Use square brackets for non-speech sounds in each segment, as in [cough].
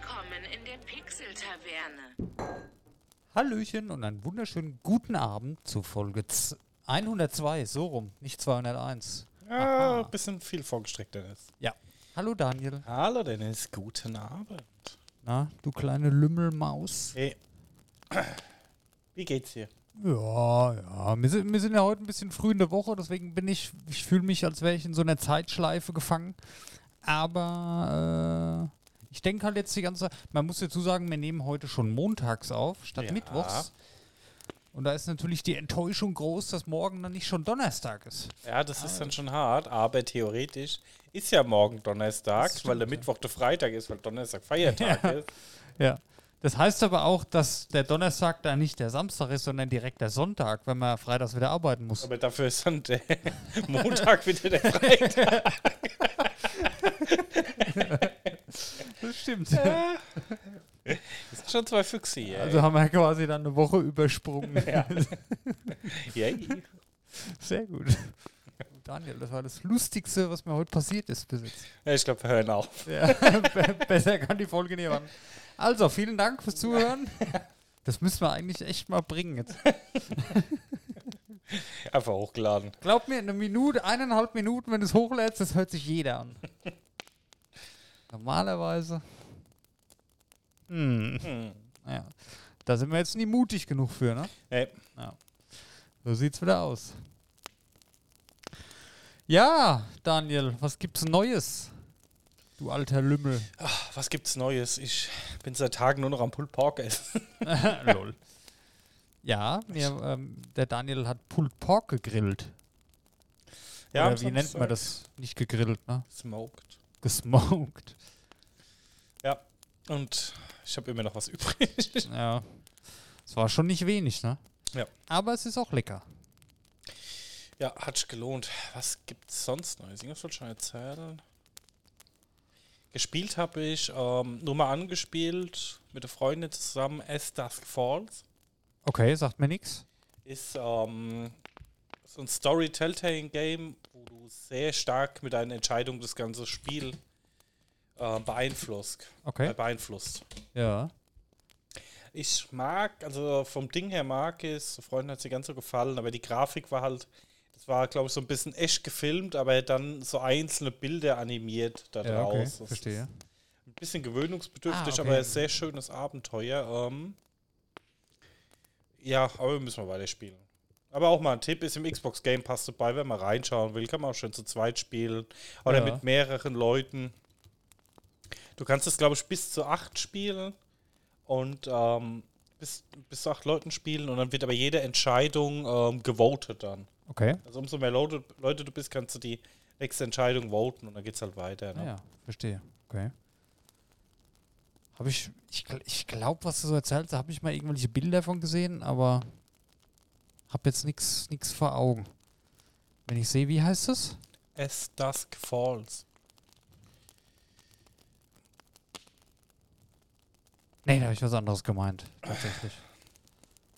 Willkommen in der Pixel-Taverne. Hallöchen und einen wunderschönen guten Abend zu Folge z- 102, so rum, nicht 201. Ja, ein bisschen viel vorgestreckt, Dennis. Ja. Hallo Daniel. Hallo Dennis, guten Abend. Na, du kleine Lümmelmaus. Hey. Wie geht's dir? Ja, ja. Wir sind, wir sind ja heute ein bisschen früh in der Woche, deswegen bin ich, ich fühle mich, als wäre ich in so einer Zeitschleife gefangen. Aber äh, ich denke halt jetzt die ganze Zeit, man muss dazu sagen, wir nehmen heute schon montags auf, statt Ja. mittwochs. Und da ist natürlich die Enttäuschung groß, dass morgen dann nicht schon Donnerstag ist. Ja, das ist dann schon hart, aber theoretisch ist ja morgen Donnerstag, Das weil stimmt, der ja. Mittwoch der Freitag ist, weil Donnerstag Feiertag [laughs] Ja. ist. Ja. Das heißt aber auch, dass der Donnerstag da nicht der Samstag ist, sondern direkt der Sonntag, wenn man freitags wieder arbeiten muss. Aber dafür ist dann der [laughs] Montag wieder der Freitag. [laughs] Das stimmt. Das sind schon zwei Füchse hier. Also haben wir quasi dann eine Woche übersprungen. [laughs] Ja. Yay. Sehr gut. Daniel, das war das Lustigste, was mir heute passiert ist bis jetzt. Ja, ich glaube, wir hören auf. Ja, be- besser kann die Folge nicht ran. Also, vielen Dank fürs Zuhören. Das müssen wir eigentlich echt mal bringen jetzt. Einfach hochgeladen. Glaub mir, eine Minute, eineinhalb Minuten, wenn du es hochlädst, das hört sich jeder an. Normalerweise. Hm. Hm. Ja. Da sind wir jetzt nie mutig genug für, ne? Hey. So sieht's wieder aus. Ja, Daniel, was gibt's Neues? Du alter Lümmel. Ach, was gibt's Neues? Ich bin seit Tagen nur noch am Pulled Pork essen. [laughs] Lol. Ja, mir, ähm, der Daniel hat Pulled Pork gegrillt. Ja, Oder wie nennt man das? Nicht gegrillt, ne? Smoked. Gesmoked. Ja. Und ich habe immer noch was übrig. [laughs] Ja. Es war schon nicht wenig, ne? Ja. Aber es ist auch lecker. Ja, hat sich gelohnt. Was gibt's sonst Neues? Irgendwas wollte ich schon erzählen. Gespielt habe ich ähm, nur mal angespielt mit der Freundin zusammen As Dusk Falls. Okay, sagt mir nichts. Ist ähm, so ein Story-Telltale-Game, wo du sehr stark mit deinen Entscheidungen das ganze Spiel äh, beeinflusst. Okay. Äh, beeinflusst. Ja. Ich mag, also vom Ding her mag es, Freunden hat sie ganz so gefallen, aber die Grafik war halt, das war glaube ich so ein bisschen echt gefilmt, aber dann so einzelne Bilder animiert da Ja, okay. draus. Das Verstehe. Ein bisschen gewöhnungsbedürftig, Ah, okay. aber ein sehr schönes Abenteuer. Ähm, ja, aber wir müssen mal weiterspielen. Aber auch mal ein Tipp ist im Xbox Game Pass dabei, wenn man reinschauen will, kann man auch schön zu zweit spielen oder Ja. mit mehreren Leuten. Du kannst es, glaube ich, bis zu acht spielen und ähm, bis, bis zu acht Leuten spielen und dann wird aber jede Entscheidung ähm, gewotet dann. Okay. Also umso mehr Leute, Leute du bist, kannst du die nächste Entscheidung voten und dann geht's halt weiter. Ne? Ah, ja, verstehe. Okay. Habe ich, ich, ich glaube, was du so erzählst, da habe ich mal irgendwelche Bilder von gesehen, aber habe jetzt nichts vor Augen. Wenn ich sehe, wie heißt es? As Dusk Falls. Nee, da habe ich was anderes gemeint, tatsächlich.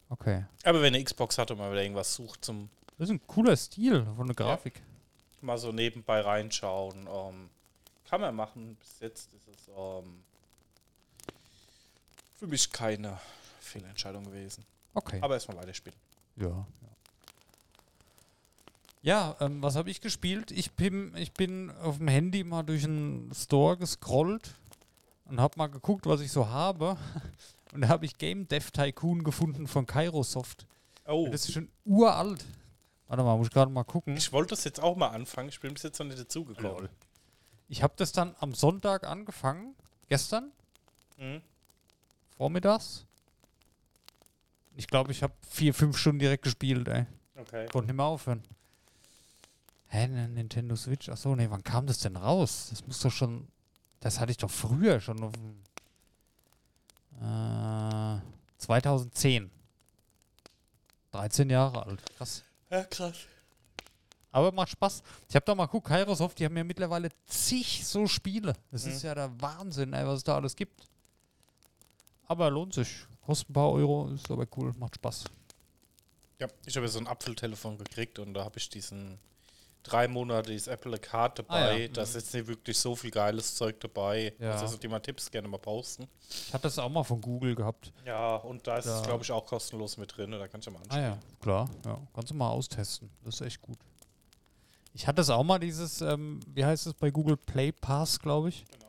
Okay. Aber wenn eine Xbox hat und mal wieder irgendwas sucht zum Das ist ein cooler Stil von der Grafik. mal so nebenbei reinschauen, ähm, kann man machen. Bis jetzt ist es ähm, für mich keine Fehlentscheidung gewesen. Okay. Aber erstmal weiterspielen. Ja. Ja, ja ähm, was habe ich gespielt? Ich bin, ich bin auf dem Handy mal durch einen Store gescrollt und habe mal geguckt, was ich so habe. [laughs] Und da habe ich Game Dev Tycoon gefunden von Kairosoft. Oh, Das ist schon uralt. Warte mal, muss ich gerade mal gucken. ich wollte das jetzt auch mal anfangen. Ich bin bis jetzt noch nicht dazugekommen. Ich habe das dann am Sonntag angefangen. Gestern, Mhm. vormittags. Ich glaube, ich habe vier, fünf Stunden direkt gespielt, ey. Okay. Konnte nicht mehr aufhören. Hä, ne, Nintendo Switch? Achso, nee, wann kam das denn raus? Das muss doch schon. Das hatte ich doch früher schon auf dem. Äh, 2010. 13 Jahre alt. Krass. Ja, krass. Aber macht Spaß. Ich habe da mal geguckt, Kairosoft, die haben ja mittlerweile zig so Spiele. Das Mhm. ist ja der Wahnsinn, ey, was es da alles gibt. Aber lohnt sich. Kostet ein paar Euro, ist aber cool, macht Spaß. Ja, ich habe so ein Apfeltelefon gekriegt und da habe ich diesen drei Monate ist Apple a Card dabei. Ah, ja. Da ist jetzt nicht wirklich so viel geiles Zeug dabei. Ja. Also, die mal Tipps gerne mal posten. Ich hatte das auch mal von Google gehabt. Ja, und da ist es, glaube ich, auch kostenlos mit drin. Da kannst du mal Ah anschauen. ja, klar. Ja, kannst du mal austesten. Das ist echt gut. Ich hatte das auch mal, dieses, ähm, wie heißt es bei Google Play Pass, glaube ich. Genau.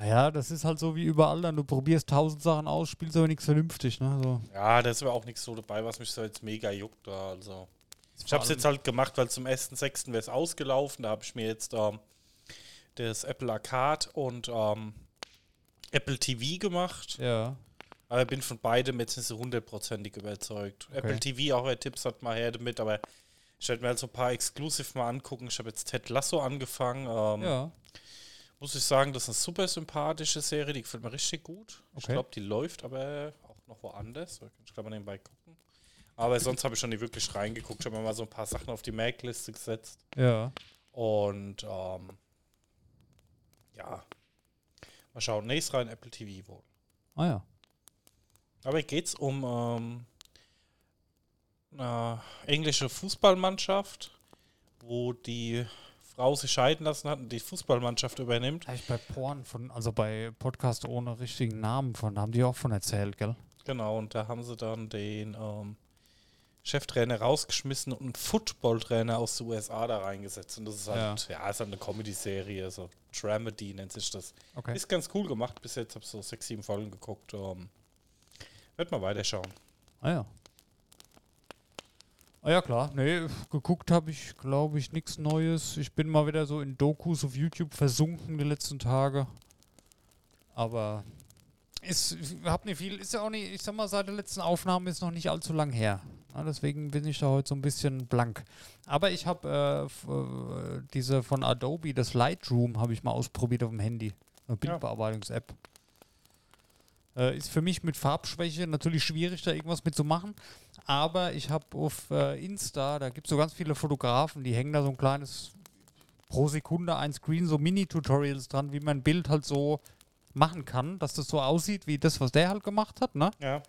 Ja, das ist halt so wie überall dann. Du probierst tausend Sachen aus, spielst aber nichts vernünftig, ne? So. Ja, da ist aber auch nichts so dabei, was mich so jetzt mega juckt. Da. Also. Ich habe es jetzt halt gemacht, weil zum 1.6. wäre es ausgelaufen. Da habe ich mir jetzt ähm, das Apple Arcade und ähm, Apple TV gemacht. Ja. Aber ich bin von beidem jetzt nicht so hundertprozentig überzeugt. Apple TV, auch wer Tipps hat, mal her damit. Aber ich werde mir halt so ein paar Exclusive mal angucken. Ich habe jetzt Ted Lasso angefangen. Ähm, Ja. Muss ich sagen, das ist eine super sympathische Serie. Die gefällt mir richtig gut. Ich Okay. glaube, die läuft aber auch noch woanders. Ich glaube mal nebenbei gucken. Aber sonst habe ich schon nicht wirklich reingeguckt. Ich habe mir mal so ein paar Sachen auf die Merkliste gesetzt. Ja. Und ähm, ja. Mal schauen. Nächstes rein Apple TV wohl. Ah ja. Aber geht es um ähm, eine englische Fußballmannschaft, wo die Frau sich scheiden lassen hat und die Fußballmannschaft übernimmt. Habe ich bei Porn von, also bei Podcast ohne richtigen Namen von, da haben die auch von erzählt, gell? Genau, und da haben sie dann den ähm, Cheftrainer rausgeschmissen und einen Footballtrainer aus den USA da reingesetzt. Und das ist halt, ja, ist halt eine Comedy-Serie, so Dramedy nennt sich das. Okay. Ist ganz cool gemacht. Bis jetzt habe ich so sechs, sieben Folgen geguckt. Ähm, Werd mal weiterschauen. Ah ja. Ah ja, klar. Nee, geguckt habe ich, glaube ich, nichts Neues. Ich bin mal wieder so in Dokus auf YouTube versunken die letzten Tage. Aber ist, ich hab nicht viel, ist ja auch nicht, ich sag mal, seit der letzten Aufnahme ist noch nicht allzu lang her. Ja, deswegen bin ich da heute so ein bisschen blank. Aber ich habe äh, äh, diese von Adobe, das Lightroom, habe ich mal ausprobiert auf dem Handy. Eine Bildbearbeitungs-App. Äh, ist für mich mit Farbschwäche natürlich schwierig, da irgendwas mitzumachen. Aber ich habe auf äh, Insta, da gibt es so ganz viele Fotografen, die hängen da so ein kleines pro Sekunde ein Screen, so Mini-Tutorials dran, wie man ein Bild halt so machen kann, dass das so aussieht wie das, was der halt gemacht hat, ne? Ja.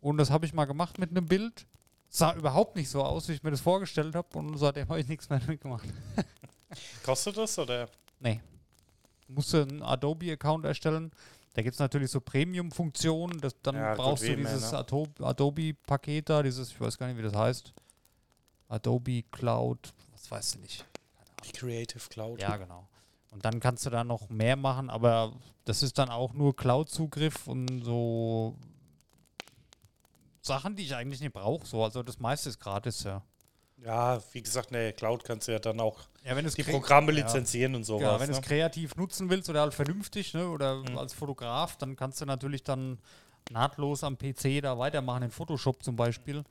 Und das habe ich mal gemacht mit einem Bild. Sah überhaupt nicht so aus, wie ich mir das vorgestellt habe und seitdem habe ich nichts mehr damit gemacht. Kostet das oder? Nee. Musste einen Adobe-Account erstellen. Da gibt es natürlich so Premium-Funktionen. Dann Ja, brauchst du dieses ne? Ado- Adobe-Paket da, dieses, ich weiß gar nicht, wie das heißt. Adobe Cloud, was weiß ich nicht. Die Creative Cloud. Ja, genau. Und dann kannst du da noch mehr machen, aber das ist dann auch nur Cloud-Zugriff und so Sachen, die ich eigentlich nicht brauche. So. Also das meiste ist gratis, ja. Ja, wie gesagt, ne, Cloud kannst du ja dann auch Ja, die Programme ja. lizenzieren und sowas. Ja, wenn du ne? es kreativ nutzen willst oder halt vernünftig, ne, oder Mhm. als Fotograf, dann kannst du natürlich dann nahtlos am PC da weitermachen, in Photoshop zum Beispiel.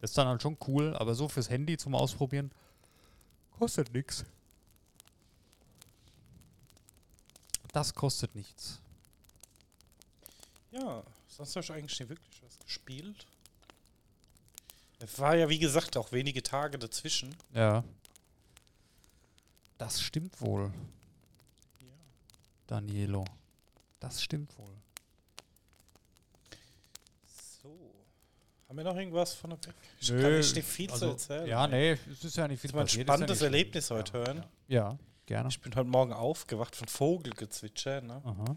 Das ist dann halt schon cool, aber so fürs Handy zum Ausprobieren kostet nichts. Das kostet nichts. Ja, sonst habe ich eigentlich nicht wirklich was gespielt. Es war ja, wie gesagt, auch wenige Tage dazwischen. Ja. Das stimmt wohl, Ja. Danielo. Das stimmt wohl. So. Haben wir noch irgendwas von der Weg? Ich Nö, kann nicht viel also, zu erzählen. Ja, nee, es ist ja nicht viel Das war ein spannendes ja Erlebnis schlimm. heute ja, hören. Ja, gerne. Ich bin heute Morgen aufgewacht von Vogelgezwitscher. Ne? Aha,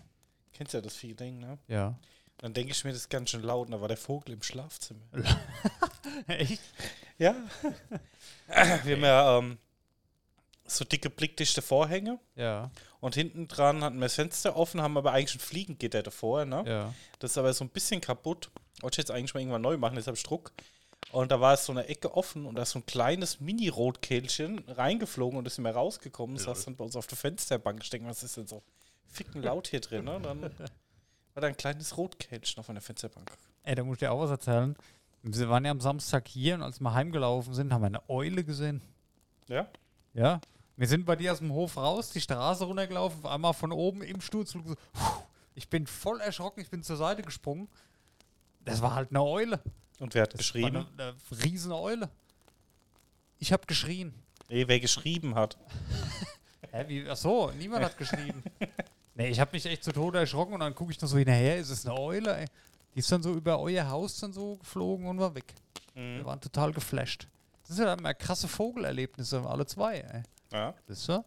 Kennst ja das Feeling, ne? ja. Dann denke ich mir, das ist ganz schön laut. Und da war der Vogel im Schlafzimmer. [laughs] Echt? Ja. Wir haben ja ähm, so dicke blickdichte Vorhänge. Ja, Und hinten dran hatten wir das Fenster offen, haben aber eigentlich ein Fliegengitter davor. Ne? ja. Das ist aber so ein bisschen kaputt. Wollte ich jetzt eigentlich mal irgendwann neu machen, ich Druck. Und da war es so eine Ecke offen und da ist so ein kleines Mini-Rotkehlchen reingeflogen und ist mehr rausgekommen. Das saß dann bei uns auf der Fensterbank. Denke, was ist denn so ficken laut hier drin? Ne? Dann [laughs] war da ein kleines Rotkehlchen auf einer Fensterbank. Ey, da muss ich dir auch was erzählen. Wir waren ja am Samstag hier und als wir heimgelaufen sind, haben wir eine Eule gesehen. Ja? Ja. Wir sind bei dir aus dem Hof raus, die Straße runtergelaufen, auf einmal von oben im Sturzflug so, ich bin voll erschrocken, ich bin zur Seite gesprungen. Das war halt eine Eule. Und wer hat Das geschrieben? War eine, eine riesen Eule. Ich habe geschrien. Nee, wer geschrieben hat. [laughs] Hä, wie? Ach so, niemand hat geschrieben. [laughs] nee, ich habe mich echt zu Tode erschrocken und dann gucke ich noch so hinterher, ist es eine Eule, ey. Die ist dann so über euer Haus dann so geflogen und war weg. Wir Mhm. waren total geflasht. Das sind ja immer krasse Vogelerlebnisse, alle zwei, ey. Ja. Wisst ihr?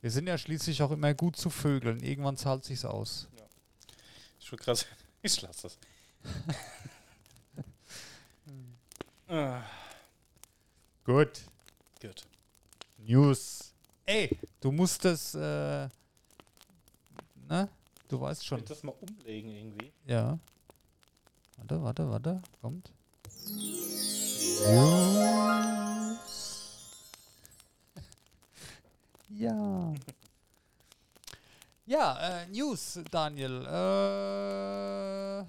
Wir sind ja schließlich auch immer gut zu Vögeln. Irgendwann zahlt sich's aus. Ich will krass. [laughs] Ich lasse das. [laughs] ah, Gut. gut. News. Ey, du musst das, äh, ne? Du weißt Ich schon. will das mal umlegen irgendwie. Ja. Warte, warte, warte. Kommt. Ja. Ja, äh, News, Daniel. Äh,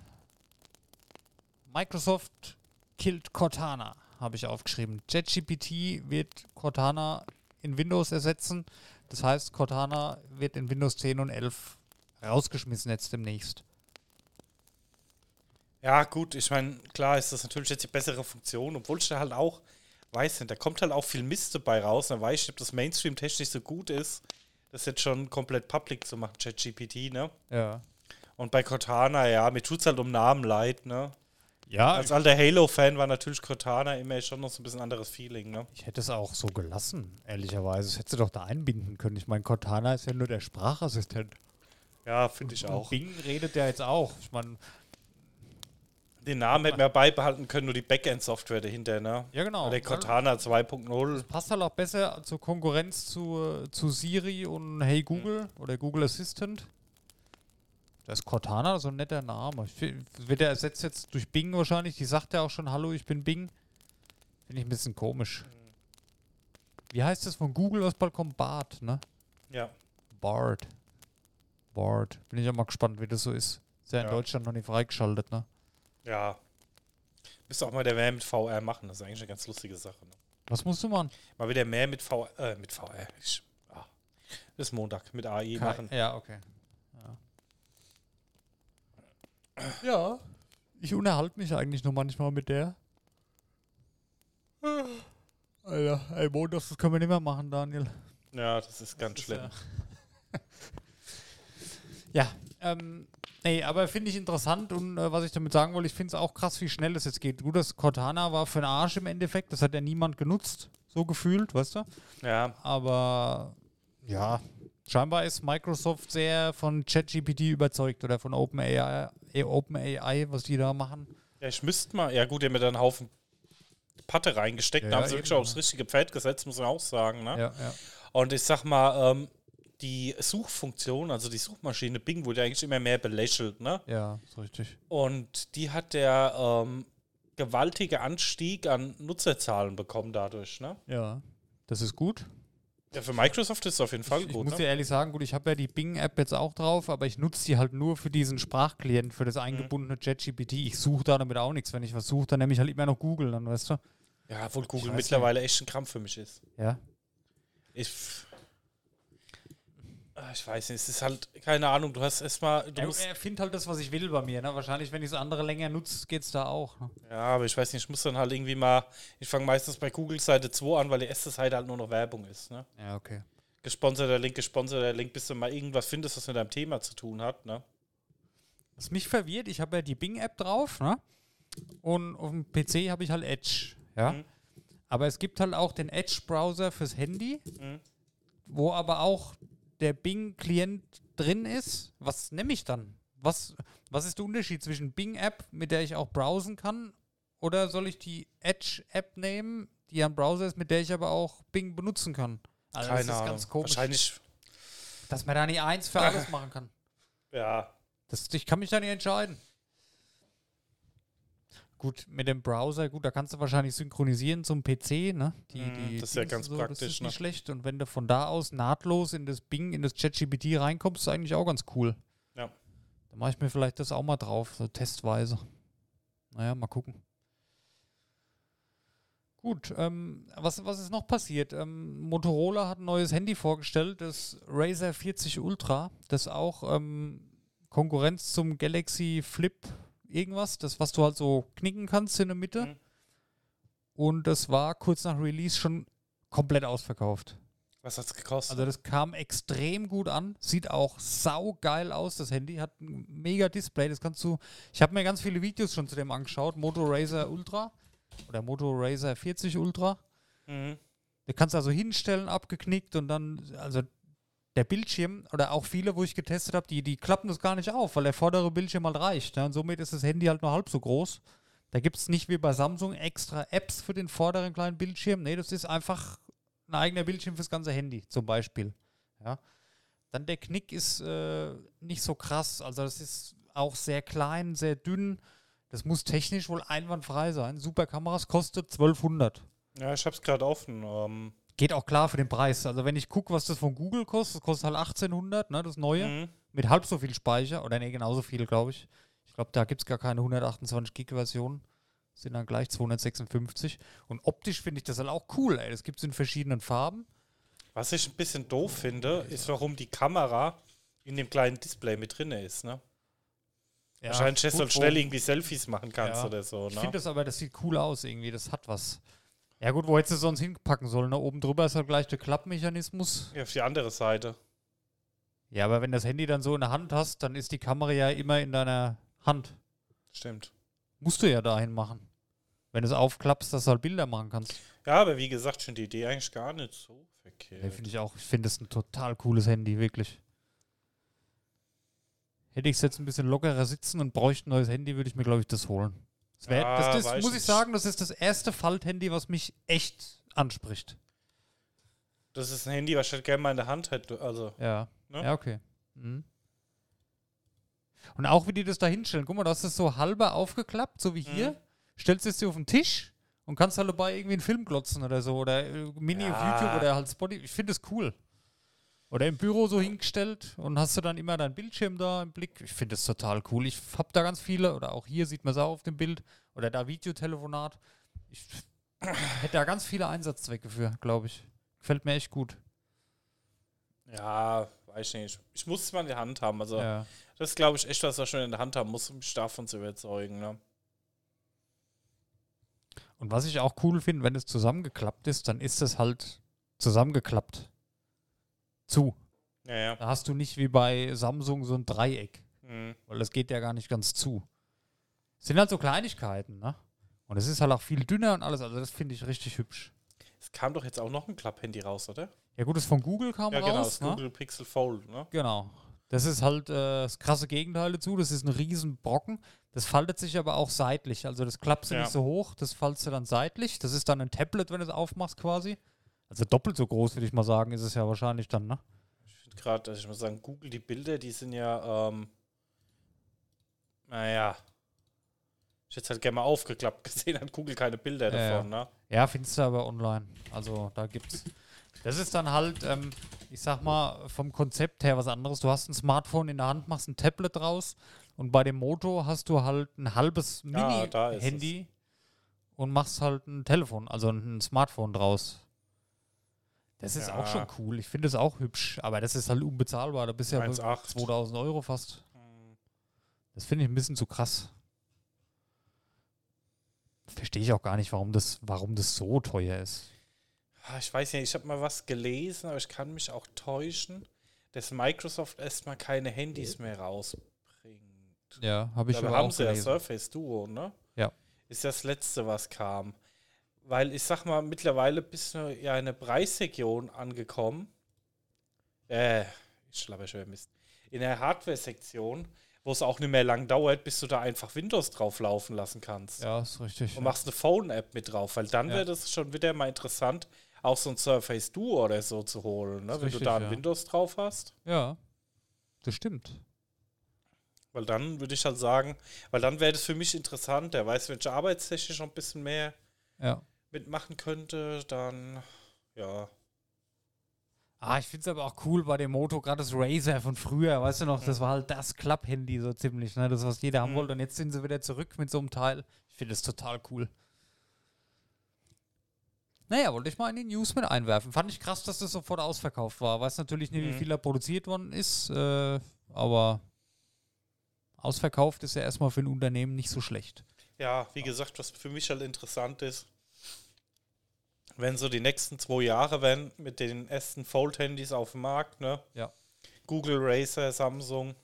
Microsoft killt Cortana, habe ich aufgeschrieben. JetGPT wird Cortana in Windows ersetzen. Das heißt, Cortana wird in Windows 10 und 11 rausgeschmissen jetzt demnächst. Ja, gut, ich meine, klar ist das natürlich jetzt die bessere Funktion, obwohl ich da halt auch weiß nicht, da kommt halt auch viel Mist dabei raus. Da weiß ich nicht, ob das Mainstream technisch so gut ist, das jetzt schon komplett public zu machen, ChatGPT, ne? Ja. Und bei Cortana, ja, mir tut's halt um Namen leid, ne? Ja, Als alter Halo-Fan war natürlich Cortana immer schon noch so ein bisschen anderes Feeling, ne? Ich hätte es auch so gelassen, ehrlicherweise. Das hättest du doch da einbinden können. Ich meine, Cortana ist ja nur der Sprachassistent. Ja, finde ich auch. Bing redet ja jetzt auch. Ich meine, Den Namen hätten wir beibehalten können, nur die Backend-Software dahinter, ne? ja genau. Der Cortana 2.0. Passt halt auch besser zur Konkurrenz zu, zu Siri und Hey Google oder Google Assistant. Das ist Cortana, so ein netter Name. Wird er ersetzt jetzt durch Bing wahrscheinlich. Die sagt ja auch schon, hallo, ich bin Bing. Finde ich ein bisschen komisch. Wie heißt das von Google, was bald kommt? Bart, ne? Ja. Bard. Bard. Bin ich auch mal gespannt, wie das so ist. Ist ja in Ja. Deutschland noch nicht freigeschaltet, ne? Ja. Müsste auch mal der mehr mit VR machen. Das ist eigentlich eine ganz lustige Sache. Ne? Was musst du machen? Mal wieder mehr mit VR. Äh, mit VR. Ich, ah. Das ist Montag mit AI machen. Ja, okay. Ja. ja. Ich unterhalte mich eigentlich nur manchmal mit der. Alter, ey, Montags, das können wir nicht mehr machen, Daniel. Ja, das ist ganz Das ist schlimm. Ja, [laughs] ja ähm, nee, aber finde ich interessant und äh, was ich damit sagen wollte, ich finde es auch krass, wie schnell es jetzt geht. Gut, das Cortana war für den Arsch im Endeffekt, das hat ja niemand genutzt, so gefühlt, weißt du? Ja. Aber ja, scheinbar ist Microsoft sehr von ChatGPT überzeugt oder von OpenAI, OpenAI, was die da machen. Ja, ich müsste mal. Ja, gut, die haben mir da einen Haufen Patte reingesteckt. Ja, da haben ja, sie wirklich eben, aufs richtige Pferd gesetzt, muss man auch sagen. Ne? Ja, ja. Und ich sag mal, ähm, die Suchfunktion, also die Suchmaschine Bing, wurde eigentlich immer mehr belächelt. Ne? Ja, ist richtig. Und die hat der ähm, gewaltige Anstieg an Nutzerzahlen bekommen dadurch. Ne? Ja, das ist gut. Ja, für Microsoft ist es auf jeden Fall Ich, ich gut. muss ne? dir ehrlich sagen, gut, ich habe ja die Bing-App jetzt auch drauf, aber ich nutze die halt nur für diesen Sprachklient, für das Mhm. eingebundene ChatGPT. Ich suche da damit auch nichts. Wenn ich was suche, dann nehme ich halt immer noch Google, dann weißt du. Ja, obwohl Google mittlerweile echt ein Krampf für mich ist. Ja. Ich, ich weiß nicht, es ist halt, keine Ahnung, du hast erstmal, du Er, musst, er findet halt das, was ich will bei mir. Ne? Wahrscheinlich, wenn ich das andere länger nutze, geht es da auch. Ne? ja, aber ich weiß nicht, ich muss dann halt irgendwie mal, ich fange meistens bei Google Seite 2 an, weil die erste Seite halt nur noch Werbung ist, ne? Ja, okay. Gesponserter Link, gesponserter Link, bis du mal irgendwas findest, was mit deinem Thema zu tun hat, ne? Was mich verwirrt, ich habe ja die Bing-App drauf, ne? Und auf dem PC habe ich halt Edge, ja. Mhm. Aber es gibt halt auch den Edge-Browser fürs Handy, Mhm. wo aber auch der Bing-Klient drin ist. Was nehme ich dann? Was, was ist der Unterschied zwischen Bing-App, mit der ich auch browsen kann, oder soll ich die Edge-App nehmen, die ein Browser ist, mit der ich aber auch Bing benutzen kann? Also Keine das ist Ahnung. ganz komisch, Wahrscheinlich, dass man da nicht eins für [laughs] alles machen kann. ja. Das, ich kann mich da nicht entscheiden. Gut, mit dem Browser, gut, da kannst du wahrscheinlich synchronisieren zum PC, ne? Die, Mhm, die das ist ja Dings ganz Das praktisch, ist ne? nicht schlecht. Und wenn du von da aus nahtlos in das Bing, in das ChatGPT reinkommst, ist eigentlich auch ganz cool. Ja. Da mache ich mir vielleicht das auch mal drauf, so testweise. Naja, mal gucken. Gut, ähm, was, was ist noch passiert? Ähm, Motorola hat ein neues Handy vorgestellt, das Razer 40 Ultra, das auch ähm, Konkurrenz zum Galaxy Flip irgendwas, das was du halt so knicken kannst in der Mitte. Mhm. Und das war kurz nach Release schon komplett ausverkauft. Was hat's gekostet? Also das kam extrem gut an, sieht auch saugeil aus, das Handy hat ein mega Display, das kannst du, ich habe mir ganz viele Videos schon zu dem angeschaut, Moto Razer Ultra, oder Moto Razer 40 Ultra. Mhm. Du kannst also hinstellen, abgeknickt und dann, also der Bildschirm oder auch viele, wo ich getestet habe, die, die klappen das gar nicht auf, weil der vordere Bildschirm halt reicht. Ne? Und somit ist das Handy halt nur halb so groß. Da gibt es nicht wie bei Samsung extra Apps für den vorderen kleinen Bildschirm. Nee, das ist einfach ein eigener Bildschirm fürs ganze Handy, zum Beispiel. Ja. Dann der Knick ist äh, nicht so krass. Also das ist auch sehr klein, sehr dünn. Das muss technisch wohl einwandfrei sein. Super Kameras kostet 1200. Ja, ich hab's gerade offen. Ähm, Geht auch klar für den Preis. Also wenn ich gucke, was das von Google kostet, das kostet halt 1800, ne, das neue, mhm. mit halb so viel Speicher. Oder nee, genauso viel, glaube ich. Ich glaube, da gibt es gar keine 128 Gig Version. Sind dann gleich 256. Und optisch finde ich das halt auch cool, ey. Das gibt es in verschiedenen Farben. Was ich ein bisschen doof finde, ist, warum die Kamera in dem kleinen Display mit drin ist, ne? Ja, Wahrscheinlich, dass du gut, schnell irgendwie Selfies machen kannst Ja. oder so, Ich ne? finde das aber, das sieht cool aus irgendwie. Das hat was. Ja gut, wo hättest du sonst hinpacken sollen? Ne? Oben drüber ist halt gleich der Klappmechanismus. Ja, auf die andere Seite. Ja, aber wenn das Handy dann so in der Hand hast, dann ist die Kamera ja immer in deiner Hand. Stimmt. Musst du ja dahin machen. Wenn du es aufklappst, dass du halt Bilder machen kannst. Ja, aber wie gesagt, finde die Idee eigentlich gar nicht so verkehrt. Ja, finde ich auch. Ich finde das ein total cooles Handy, wirklich. Hätte ich es jetzt ein bisschen lockerer sitzen und bräuchte ein neues Handy, würde ich mir, glaube ich, das holen. Das wär, Ja, das, das muss ich sagen, das ist das erste Falthandy, was mich echt anspricht. Das ist ein Handy, was ich halt gerne mal in der Hand hätte. Also, Ja. Ne? Ja, okay. Mhm. Und auch wie die das da hinstellen. Guck mal, du hast es so halber aufgeklappt, so wie hier. Mhm. Stellst es dir auf den Tisch und kannst halt dabei irgendwie einen Film glotzen oder so. Oder äh, Mini auf Ja. YouTube oder halt Spotify. Ich finde es cool. Oder im Büro so hingestellt und hast du dann immer deinen Bildschirm da im Blick. Ich finde es total cool. Ich habe da ganz viele, oder auch hier sieht man es auch auf dem Bild, oder da Videotelefonat. Ich [clears throat] hätte da ganz viele Einsatzzwecke für, glaube ich. Gefällt mir echt gut. ja, weiß ich nicht. Ich muss es mal in der Hand haben. Also, Ja. das ist, glaube ich, echt, was ich schon in der Hand haben muss, um mich davon zu überzeugen, ne? Und was ich auch cool finde, wenn es zusammengeklappt ist, dann ist es halt zusammengeklappt. Zu. Ja, ja. Da hast du nicht wie bei Samsung so ein Dreieck, Mhm. weil das geht ja gar nicht ganz zu. Sind halt so Kleinigkeiten, ne? Und es ist halt auch viel dünner und alles, also das finde ich richtig hübsch. Es kam doch jetzt auch noch ein Klapp-Handy raus, oder? Ja gut, das von Google kam Ja, genau, raus, das ne? Google Pixel Fold, ne? Genau. Das ist halt äh, das krasse Gegenteil dazu. Das ist ein riesen Brocken. Das faltet sich aber auch seitlich. Also das klappst du Ja. nicht so hoch, das faltest du dann seitlich. Das ist dann ein Tablet, wenn du es aufmachst quasi. Also doppelt so groß, würde ich mal sagen, ist es ja wahrscheinlich dann, ne? Ich finde gerade, also ich muss sagen, Google, die Bilder, die sind ja, ähm, naja. Ich hätte es halt gerne mal aufgeklappt [laughs] gesehen, hat Google keine Bilder Ja, davon, ne? Ja, findest du aber online. Also da gibt's. Das ist dann halt, ähm, ich sag mal, vom Konzept her was anderes. Du hast ein Smartphone in der Hand, machst ein Tablet draus und bei dem Moto hast du halt ein halbes Ah, Mini-Handy und machst halt ein Telefon, also ein Smartphone draus. Das ist auch Ja. schon cool. Ich finde es auch hübsch, aber das ist halt unbezahlbar. Da bist du ja 1,8. 2000 Euro fast. Hm. Das finde ich ein bisschen zu krass. Verstehe ich auch gar nicht, warum das, warum das so teuer ist. Ah, Ich weiß nicht, ich habe mal was gelesen, aber ich kann mich auch täuschen, dass Microsoft erstmal keine Handys mehr rausbringt. Ja, habe ich aber haben auch sie ja. Surface Duo, ne? Ja. Ist das letzte, was kam. Weil ich sag mal, mittlerweile bist du ja in einer Preisregion angekommen. Äh, ich schlapper schon Mist. In der Hardware-Sektion, wo es auch nicht mehr lang dauert, bis du da einfach Windows drauf laufen lassen kannst. Ja, ist richtig. Und machst eine Phone-App mit drauf, weil dann Ja. wäre das schon wieder mal interessant, auch so ein Surface Duo oder so zu holen, ne? Wenn richtig, du da ein ja. Windows drauf hast. Ja, das stimmt. Weil dann würde ich halt sagen, weil dann wäre das für mich interessant, der weiß, wenn ich arbeitstechnisch noch ein bisschen mehr Ja. Mitmachen könnte, dann ja. Ah, ich finde es aber auch cool bei dem Moto, gerade das Razer von früher, weißt du noch, das war halt das Klapp-Handy so ziemlich, ne? Das, was jeder haben Mhm. wollte. Und jetzt sind sie wieder zurück mit so einem Teil. Ich finde das total cool. Naja, wollte ich mal in die News mit einwerfen. Fand ich krass, dass das sofort ausverkauft war. Weiß natürlich nicht, wie Mhm. viel da produziert worden ist, äh, aber ausverkauft ist ja erstmal für ein Unternehmen nicht so schlecht. Ja, wie gesagt, was für mich halt interessant ist, wenn so die nächsten zwei Jahre werden mit den ersten Fold-Handys auf dem Markt, ne? Ja. Google, Razer, Samsung,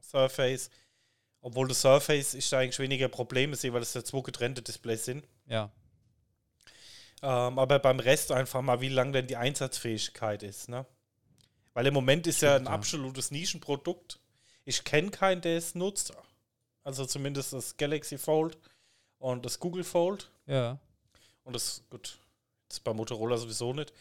Surface. Obwohl das Surface ich da eigentlich weniger Probleme sehe, weil das ja zwei getrennte Displays sind. Ja. Ähm, aber beim Rest einfach mal, wie lang denn die Einsatzfähigkeit ist, ne? Weil im Moment ist ja ein absolutes Nischenprodukt. Ich kenne keinen, der es nutzt. Also zumindest das Galaxy Fold und das Google Fold. Ja. Und das, gut, ist bei Motorola sowieso nicht.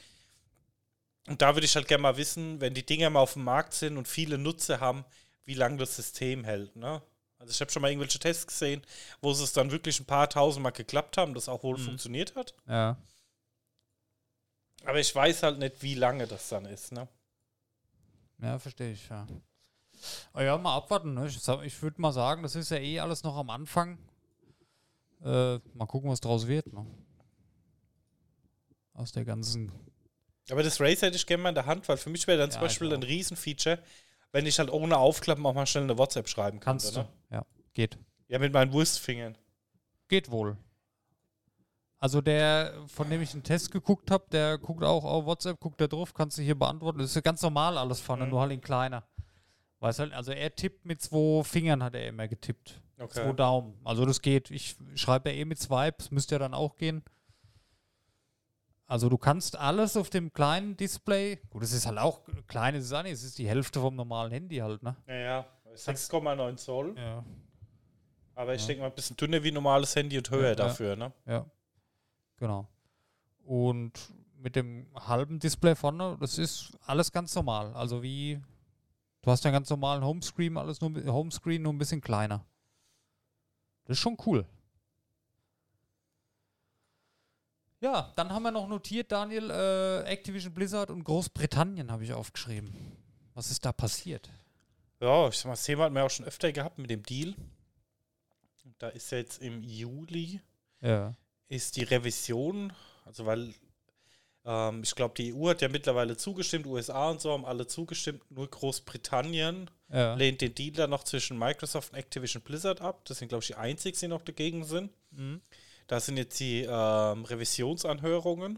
Und da würde ich halt gerne mal wissen, wenn die Dinger mal auf dem Markt sind und viele Nutzer haben, wie lange das System hält, ne? Also ich habe schon mal irgendwelche Tests gesehen, wo es dann wirklich ein paar tausend Mal geklappt haben, das auch wohl Mhm. funktioniert hat. Ja. Aber ich weiß halt nicht, wie lange das dann ist, ne? Ja, verstehe ich, ja. Aber ja, mal abwarten. Ne? Ich, ich würde mal sagen, das ist ja eh alles noch am Anfang. Äh, mal gucken, was draus wird. Ne? Aus der ganzen. Aber das Race hätte ich gerne mal in der Hand, weil für mich wäre dann zum Ja, ich Beispiel ein Riesenfeature, wenn ich halt ohne Aufklappen auch mal schnell eine WhatsApp schreiben könnte. Kannst du. Ne? Ja, geht. Ja, mit meinen Wurstfingern. Geht wohl. Also der, von dem ich einen Test geguckt habe, der guckt auch auf WhatsApp, guckt da drauf, kannst du hier beantworten. Das ist ja ganz normal alles vorne, Mhm. nur halt in kleiner. Weiß halt, also er tippt mit zwei Fingern, hat er immer getippt. Zwei Okay. Daumen. Also das geht. Ich schreibe ja eh mit Swipe, das müsste ja dann auch gehen. Also du kannst alles auf dem kleinen Display, gut, es ist halt auch klein, es ist auch nicht, es ist die Hälfte vom normalen Handy halt, ne? Ja, ja. 6,9 Zoll. Ja. Aber ich Ja. denke mal ein bisschen dünner wie normales Handy und höher Ja, dafür, ne? Ja. Genau. Und mit dem halben Display vorne, das ist alles ganz normal. Also wie, du hast ja einen ganz normalen Homescreen, alles nur Homescreen, nur ein bisschen kleiner. Das ist schon cool. Ja, dann haben wir noch notiert, Daniel, äh, Activision Blizzard und Großbritannien habe ich aufgeschrieben. Was ist da passiert? Ja, ich sag mal, das Thema hatten wir auch schon öfter gehabt mit dem Deal. Und Da ist ja jetzt im Juli Ja. ist die Revision, also weil ähm, ich glaube, die EU hat ja mittlerweile zugestimmt, USA und so haben alle zugestimmt, nur Großbritannien Ja. lehnt den Deal dann noch zwischen Microsoft und Activision Blizzard ab. Das sind, glaube ich, die einzigen, die noch dagegen sind. Mhm. Da sind jetzt die ähm, Revisionsanhörungen.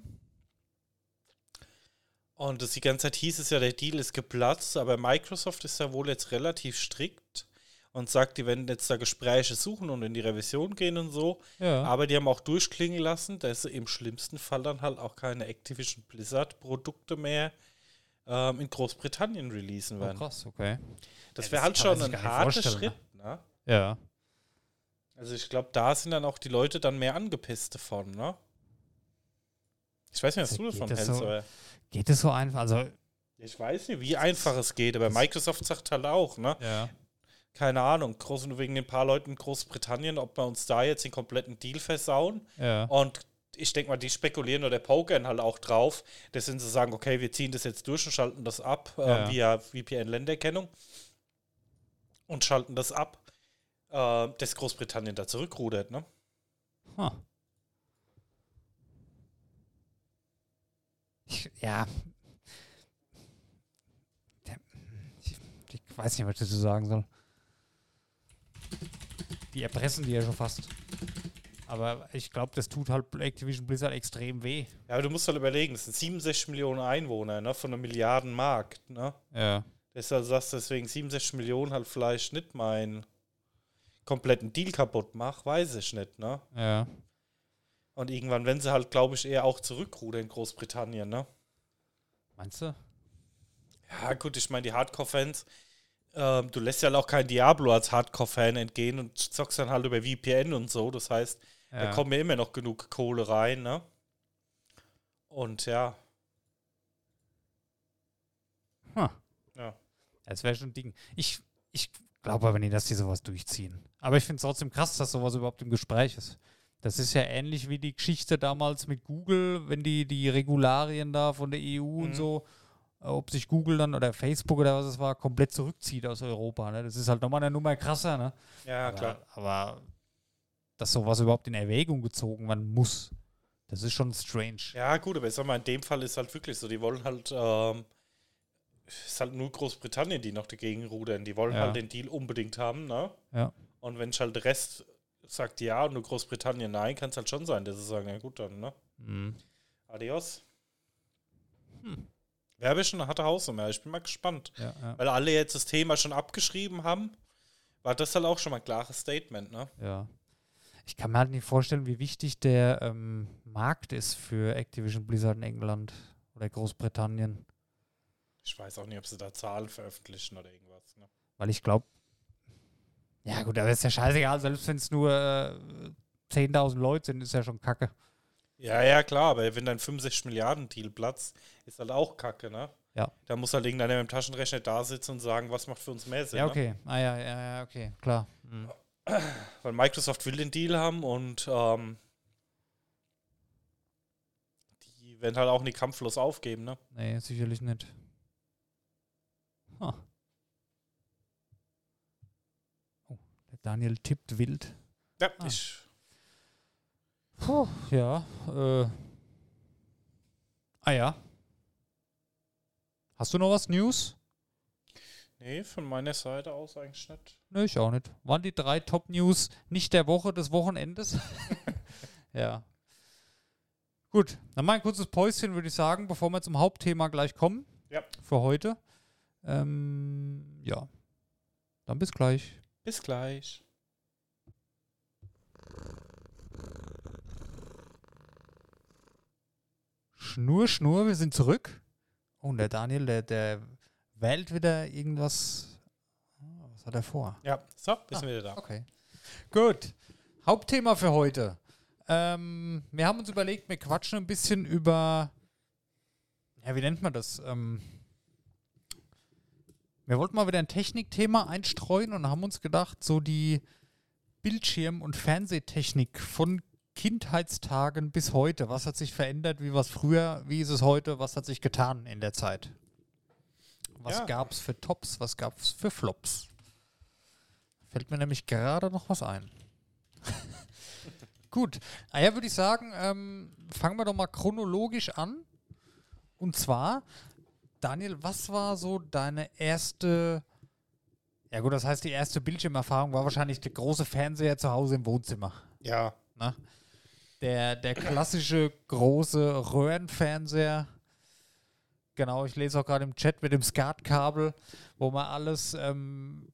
Und das die ganze Zeit hieß es ja, der Deal ist geplatzt, aber Microsoft ist da wohl jetzt relativ strikt und sagt, die werden jetzt da Gespräche suchen und in die Revision gehen und so. Ja. Aber die haben auch durchklingen lassen, dass sie im schlimmsten Fall dann halt auch keine Activision Blizzard Produkte mehr ähm, in Großbritannien releasen Oh, werden. krass, okay. das Ja, wäre das halt schon ein harter Schritt. Ne? Ja. Also ich glaube, da sind dann auch die Leute dann mehr angepisst davon, ne? Ich weiß nicht, was Ja, du davon hältst, so? Geht es so einfach? Also, ich weiß nicht, wie einfach es geht, aber Microsoft sagt halt auch, ne? ja. Keine Ahnung, groß nur wegen den paar Leuten in Großbritannien, ob wir uns da jetzt den kompletten Deal versauen. Ja. Und ich denke mal, die spekulieren oder pokern halt auch drauf, dass sie sagen, okay, wir ziehen das jetzt durch und schalten das ab äh, Ja. via VPN-Länderkennung und schalten das ab, äh, dass Großbritannien da zurückrudert, ne? Huh. Ich, ja. Ich, ich weiß nicht, was ich dazu sagen soll. Die erpressen die ja schon fast. Aber ich glaube, das tut halt Activision Blizzard extrem weh. Ja, aber du musst halt überlegen, es sind 67 Millionen Einwohner, ne, von einem Milliardenmarkt, ne? Ja. Deshalb sagst du deswegen 67 Millionen halt vielleicht nicht meinen kompletten Deal kaputt mach, weiß ich nicht, ne? Ja. Und irgendwann, wenn sie halt, glaube ich, eher auch zurückrudern in Großbritannien, ne? Meinst du? Ja, gut, ich meine, die Hardcore-Fans, ähm, du lässt ja auch kein Diablo als Hardcore-Fan entgehen und zockst dann halt über VPN und so. Das heißt, da Ja. kommen mir immer noch genug Kohle rein, ne? Und ja, Huh. ja. Das wäre schon ein Ding. Ich, ich glaube aber nicht, dass die sowas durchziehen. Aber ich finde es trotzdem krass, dass sowas überhaupt im Gespräch ist. Das ist ja ähnlich wie die Geschichte damals mit Google, wenn die die Regularien da von der EU und Mhm. so, äh, ob sich Google dann oder Facebook oder was es war, komplett zurückzieht aus Europa. Ne? Das ist halt nochmal eine Nummer krasser. Ne? Ja, aber, klar. aber dass sowas überhaupt in Erwägung gezogen werden muss, das ist schon strange. Ja, gut, aber ich sag mal, in dem Fall ist halt wirklich so, die wollen halt, ähm, es ist halt nur Großbritannien, die noch dagegen rudern. Die wollen Ja. halt den Deal unbedingt haben, ne? Ja. Und wenn halt der Rest sagt ja und nur Großbritannien nein, kann es halt schon sein, dass sie sagen, ja gut, dann, ne? Mhm. Adios. Hm. Wäre schon eine harte Hausnummer. Ich bin mal gespannt. Ja, ja, Weil alle jetzt das Thema schon abgeschrieben haben, war das halt auch schon mal ein klares Statement, ne? ja. Ich kann mir halt nicht vorstellen, wie wichtig der ähm, Markt ist für Activision Blizzard in England oder Großbritannien. Ich weiß auch nicht, ob sie da Zahlen veröffentlichen oder irgendwas. Ne? Weil ich glaube, ja gut, aber ist ja scheißegal, selbst wenn es nur äh, 10.000 Leute sind, ist ja schon kacke. Ja, ja, klar, aber wenn dein 65 Milliarden Deal platzt, ist halt auch kacke, ne? Ja. Da muss halt irgendeiner mit dem Taschenrechner da sitzen und sagen, was macht für uns mehr Sinn. Ja, Ne? okay. Ah ja, ja, ja, okay, klar. Mhm. [clears throat] Weil Microsoft will den Deal haben und ähm, die werden halt auch nicht kampflos aufgeben, ne? Nee, sicherlich nicht. Huh. Oh, der Daniel tippt wild. Ja, Ah. ich. Puh, ja. Äh. Ah ja. Hast du noch was News? Nee, von meiner Seite aus eigentlich nicht. Nö, ich auch nicht. Waren die drei Top-News nicht der Woche, des Wochenendes? [laughs] ja. Gut, dann mal ein kurzes Päuschen, würde ich sagen, bevor wir zum Hauptthema gleich kommen. Ja. Für heute. Ähm, ja. Dann bis gleich. Bis gleich. Schnur, Schnur, wir sind zurück. Oh, und der Daniel, der, der wählt wieder irgendwas. Ah, Was hat er vor? Ja, so, bist Ah. wir wieder da. Okay. Gut. Hauptthema für heute. Ähm, wir haben uns überlegt, wir quatschen ein bisschen über. Ja, wie nennt man das? Ähm, wir wollten mal wieder ein Technikthema einstreuen und haben uns gedacht, so die Bildschirm- und Fernsehtechnik von Kindheitstagen bis heute. Was hat sich verändert? Wie war es früher? Wie ist es heute? Was hat sich getan in der Zeit? Was Ja. gab es für Tops? Was gab es für Flops? Fällt mir nämlich gerade noch was ein. [laughs] Gut. Ah ja, würde ich sagen, ähm, fangen wir doch mal chronologisch an. Und zwar, Daniel, was war so deine erste, ja gut, das heißt, die erste Bildschirmerfahrung war wahrscheinlich der große Fernseher zu Hause im Wohnzimmer. Ja, Ne? Der, der klassische große Röhrenfernseher. Genau, ich lese auch gerade im Chat mit dem SCART-Kabel, wo man alles ähm,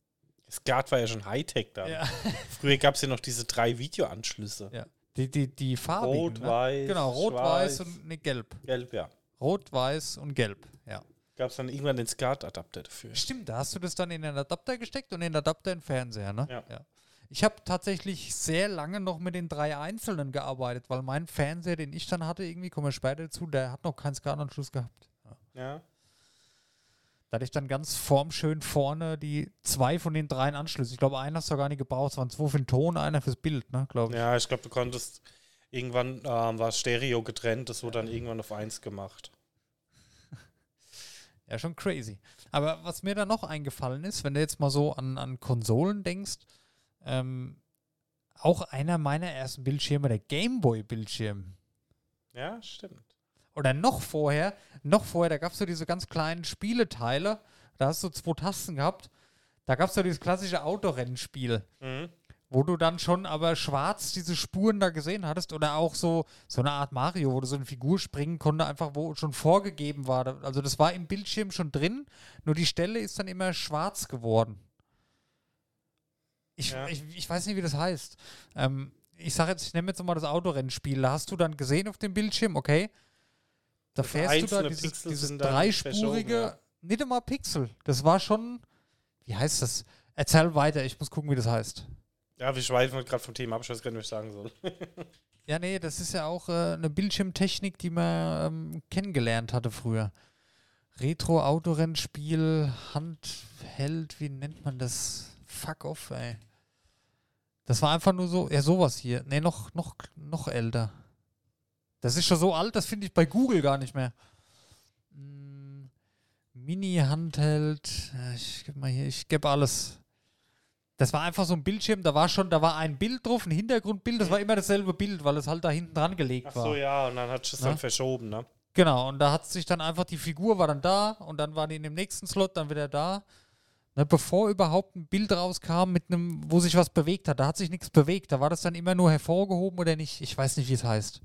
Skat war ja schon Hightech dann. ja, [laughs] Früher gab es ja noch diese drei Videoanschlüsse. Ja. Die, die, die farbigen. Rot, ne? weiß, Genau, rot, schwarz. weiß und ne, gelb. Gelb, ja. Rot, weiß und gelb. Ja. Gab es dann irgendwann den Skat-Adapter dafür. Stimmt, da hast du das dann in den Adapter gesteckt und in den Adapter in den Fernseher, ne? Ja. Ich habe tatsächlich sehr lange noch mit den drei einzelnen gearbeitet, weil mein Fernseher, den ich dann hatte, irgendwie, kommen wir später dazu, der hat noch keinen SCART-Anschluss gehabt. Ja. Da hatte ich dann ganz formschön vorne die zwei von den dreien Anschlüssen. Ich glaube, einen hast du gar nicht gebraucht. Es waren zwei für den Ton, einer fürs Bild, ne, glaube ich. Ja, ich glaube, du konntest. Irgendwann ähm, war Stereo getrennt, das wurde dann irgendwann auf eins gemacht. Ja, schon crazy. Aber was mir da noch eingefallen ist, wenn du jetzt mal so an, an Konsolen denkst, ähm, auch einer meiner ersten Bildschirme, der Gameboy-Bildschirm. Ja, stimmt. Oder noch vorher, noch vorher, da gab es so diese ganz kleinen Spieleteile, da hast du zwei Tasten gehabt, da gab es so dieses klassische Autorennenspiel, Mhm. Wo du dann schon aber schwarz diese Spuren da gesehen hattest oder auch so, so eine Art Mario, wo du so eine Figur springen konnte, einfach wo schon vorgegeben war. Also das war im Bildschirm schon drin, nur die Stelle ist dann immer schwarz geworden. Ich, Ja. ich, ich weiß nicht, wie das heißt. Ähm, ich sage jetzt, ich nehme jetzt mal das Autorennenspiel. Da hast du dann gesehen auf dem Bildschirm, okay, da Also fährst du da dieses, dieses dreispurige, ja. nicht einmal Pixel. Das war schon, wie heißt das? Erzähl weiter, ich muss gucken, wie das heißt. Ja, wir schweifen gerade vom Thema ab, ich weiß gar nicht, was ich sagen soll. [laughs] Ja, nee, das ist ja auch äh, eine Bildschirmtechnik, die man ähm, kennengelernt hatte früher. Retro-Autorennspiel, Handheld, wie nennt man das? Fuck off, ey. Das war einfach nur so, ja, sowas hier. Nee, noch, noch, noch älter. Das ist schon so alt, das finde ich bei Google gar nicht mehr. Mm, Mini-Handheld, äh, ich gebe mal hier, ich gebe alles. Das war einfach so ein Bildschirm, da war schon, da war ein Bild drauf, ein Hintergrundbild, das war immer dasselbe Bild, weil es halt da hinten dran gelegt Ach war. so, ja, und dann hat Na? dann verschoben, ne? Genau, und da hat sich dann einfach, die Figur war dann da und dann war die in dem nächsten Slot dann wieder da. Ne, bevor überhaupt ein Bild rauskam, mit einem, wo sich was bewegt hat, da hat sich nichts bewegt. Da war das dann immer nur hervorgehoben oder nicht. Ich weiß nicht, wie es heißt.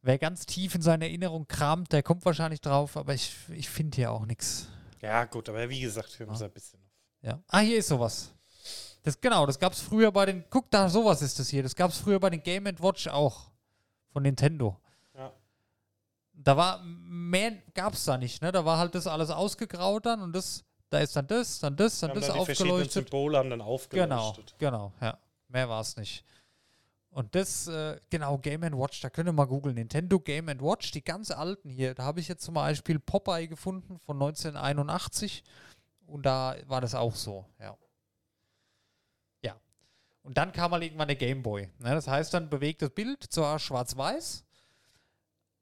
Wer ganz tief in seiner Erinnerung kramt, der kommt wahrscheinlich drauf, aber ich, ich finde hier auch nichts. Ja, gut, aber wie gesagt, wir Ja. so ein bisschen. Ja. Ah, hier ist sowas. Das, genau, das gab es früher bei den. Guck da, sowas ist das hier. Das gab es früher bei den Game Watch auch. Von Nintendo. Ja. Da war mehr gab's da nicht, ne? Da war halt das alles ausgegraut dann und das, da ist dann das, dann das, dann haben das dann die verschiedenen aufgeleuchtet. Symbole haben dann Genau, aufgeleuchtet. genau, ja. Mehr war es nicht. Und das, äh, genau, Game Watch, da könnt ihr mal googeln. Nintendo Game Watch, die ganz alten hier. Da habe ich jetzt zum Beispiel Popeye gefunden von 1981. Und da war das auch so, ja. Ja. Und dann kam mal irgendwann der Game Boy. Ne? Das heißt dann bewegtes Bild, zwar schwarz-weiß,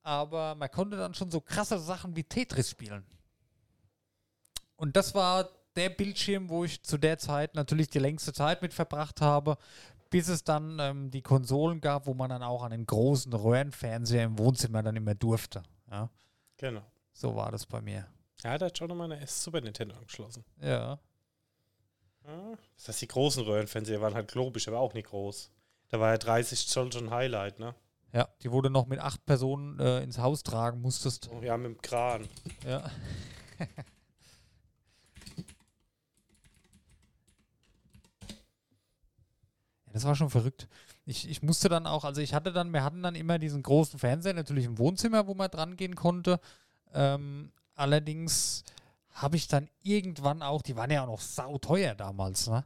aber man konnte dann schon so krasse Sachen wie Tetris spielen. Und das war der Bildschirm, wo ich zu der Zeit natürlich die längste Zeit mit verbracht habe, bis es dann ähm, die Konsolen gab, wo man dann auch an den großen Röhrenfernseher im Wohnzimmer dann immer durfte. Ja, Genau. so war das bei mir. Ja, da hat schon nochmal eine S Super Nintendo angeschlossen. Ja. Das heißt, die großen Röhrenfernseher waren halt globisch, aber auch nicht groß. Da war ja 30 Zoll schon Highlight, ne? Ja, die wurde noch mit acht Personen äh, ins Haus tragen musstest. Oh, ja, mit dem Kran. Ja. Ja, Das war schon verrückt. Ich, ich musste dann auch, also ich hatte dann, wir hatten dann immer diesen großen Fernseher, natürlich im Wohnzimmer, wo man dran gehen konnte. Ähm, allerdings habe ich dann irgendwann auch, die waren ja auch noch sauteuer damals, ne?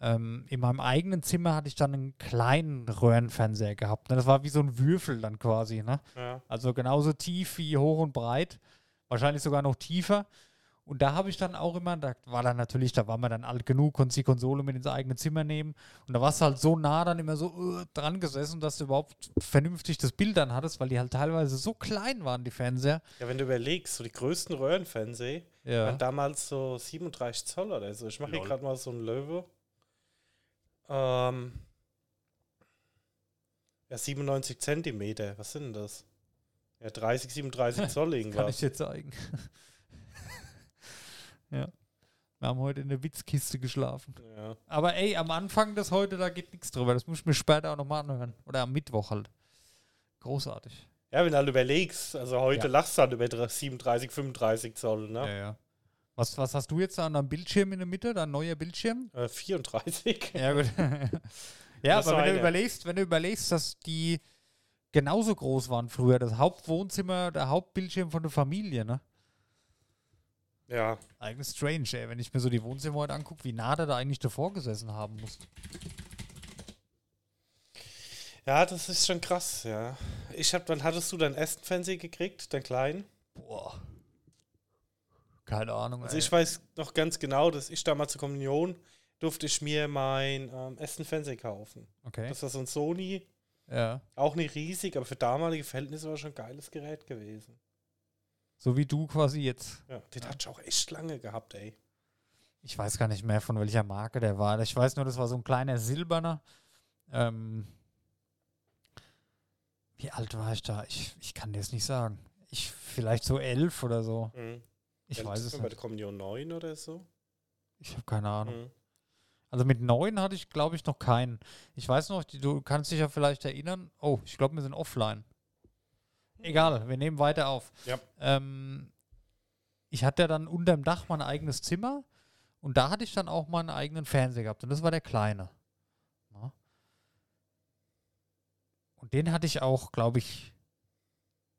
Ähm, in meinem eigenen Zimmer hatte ich dann einen kleinen Röhrenfernseher gehabt. Ne? Das war wie so ein Würfel dann quasi, ne? Ja. Also genauso tief wie hoch und breit. Wahrscheinlich sogar noch tiefer. Und da habe ich dann auch immer, da war dann natürlich, da war man dann alt genug, konnte die Konsole mit ins eigene Zimmer nehmen. Und da warst du halt so nah dann immer so uh, dran gesessen, dass du überhaupt vernünftig das Bild dann hattest, weil die halt teilweise so klein waren, die Fernseher. ja, wenn du überlegst, so die größten Röhrenfernseher Ja. waren damals so 37 Zoll oder so. Ich mache hier gerade mal so einen Löwe. Ähm, ja, 97 Zentimeter. Was sind denn das? Ja, 30, 37 [laughs] Zoll Kann ich irgendwas. dir zeigen. Ja. Wir haben heute in der Witzkiste geschlafen. Ja. Aber ey, am Anfang des heute, da geht nichts drüber. Das muss ich mir später auch nochmal anhören. Oder am Mittwoch halt. Großartig. ja, wenn du halt überlegst, also heute Ja. lachst du halt über 37, 35 Zoll, ne? ja. Was, was hast du jetzt da an deinem Bildschirm in der Mitte? Dein neuer Bildschirm? Äh, 34. Ja, gut. [laughs] [laughs] ja, Das aber wenn du überlegst, wenn du überlegst, dass die genauso groß waren früher, das Hauptwohnzimmer, der Hauptbildschirm von der Familie, ne? Ja. Eigentlich strange, ey, wenn ich mir so die Wohnzimmer heute angucke, wie nah der da eigentlich davor gesessen haben muss. Ja, das ist schon krass, ja. Ich hab, wann hattest du deinen ersten Fernseher gekriegt, deinen kleinen? Boah. Keine Ahnung. Also ey. ich weiß noch ganz genau, dass ich damals zur Kommunion durfte ich mir meinen ähm, ersten Fernseher kaufen. okay. Das war so ein Sony, ja. auch nicht riesig, aber für damalige Verhältnisse war schon ein geiles Gerät gewesen. So wie du quasi jetzt. Ja, den hatte ich auch echt lange gehabt, ey. Ich weiß gar nicht mehr, von welcher Marke der war. Ich weiß nur, das war so ein kleiner silberner. Ähm, wie alt war ich da? Ich, ich kann dir es nicht sagen. Ich vielleicht so elf oder so. Mhm. Ich Dann weiß es man Bei nicht. der Kommunion 9 oder so. Ich habe keine Ahnung. Mhm. Also mit neun hatte ich, glaube ich, noch keinen. Ich weiß noch, die- du kannst dich ja vielleicht erinnern. Oh, ich glaube, wir sind offline. Egal, wir nehmen weiter auf. Ja. Ähm, ich hatte ja dann unterm Dach mein eigenes Zimmer und da hatte ich dann auch meinen eigenen Fernseher gehabt und das war der kleine. Na? Und den hatte ich auch, glaube ich,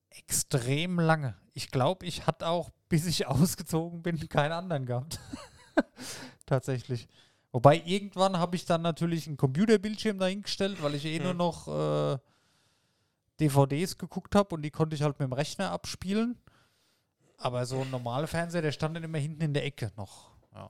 extrem lange. Ich glaube, ich hatte auch, [laughs] bis ich ausgezogen bin, keinen anderen gehabt. [laughs] Tatsächlich. Wobei irgendwann habe ich dann natürlich einen Computerbildschirm dahingestellt, weil ich eh nur Hm. noch äh, DVDs geguckt habe und die konnte ich halt mit dem Rechner abspielen. Aber so ein normaler Fernseher, der stand dann immer hinten in der Ecke noch. Ja.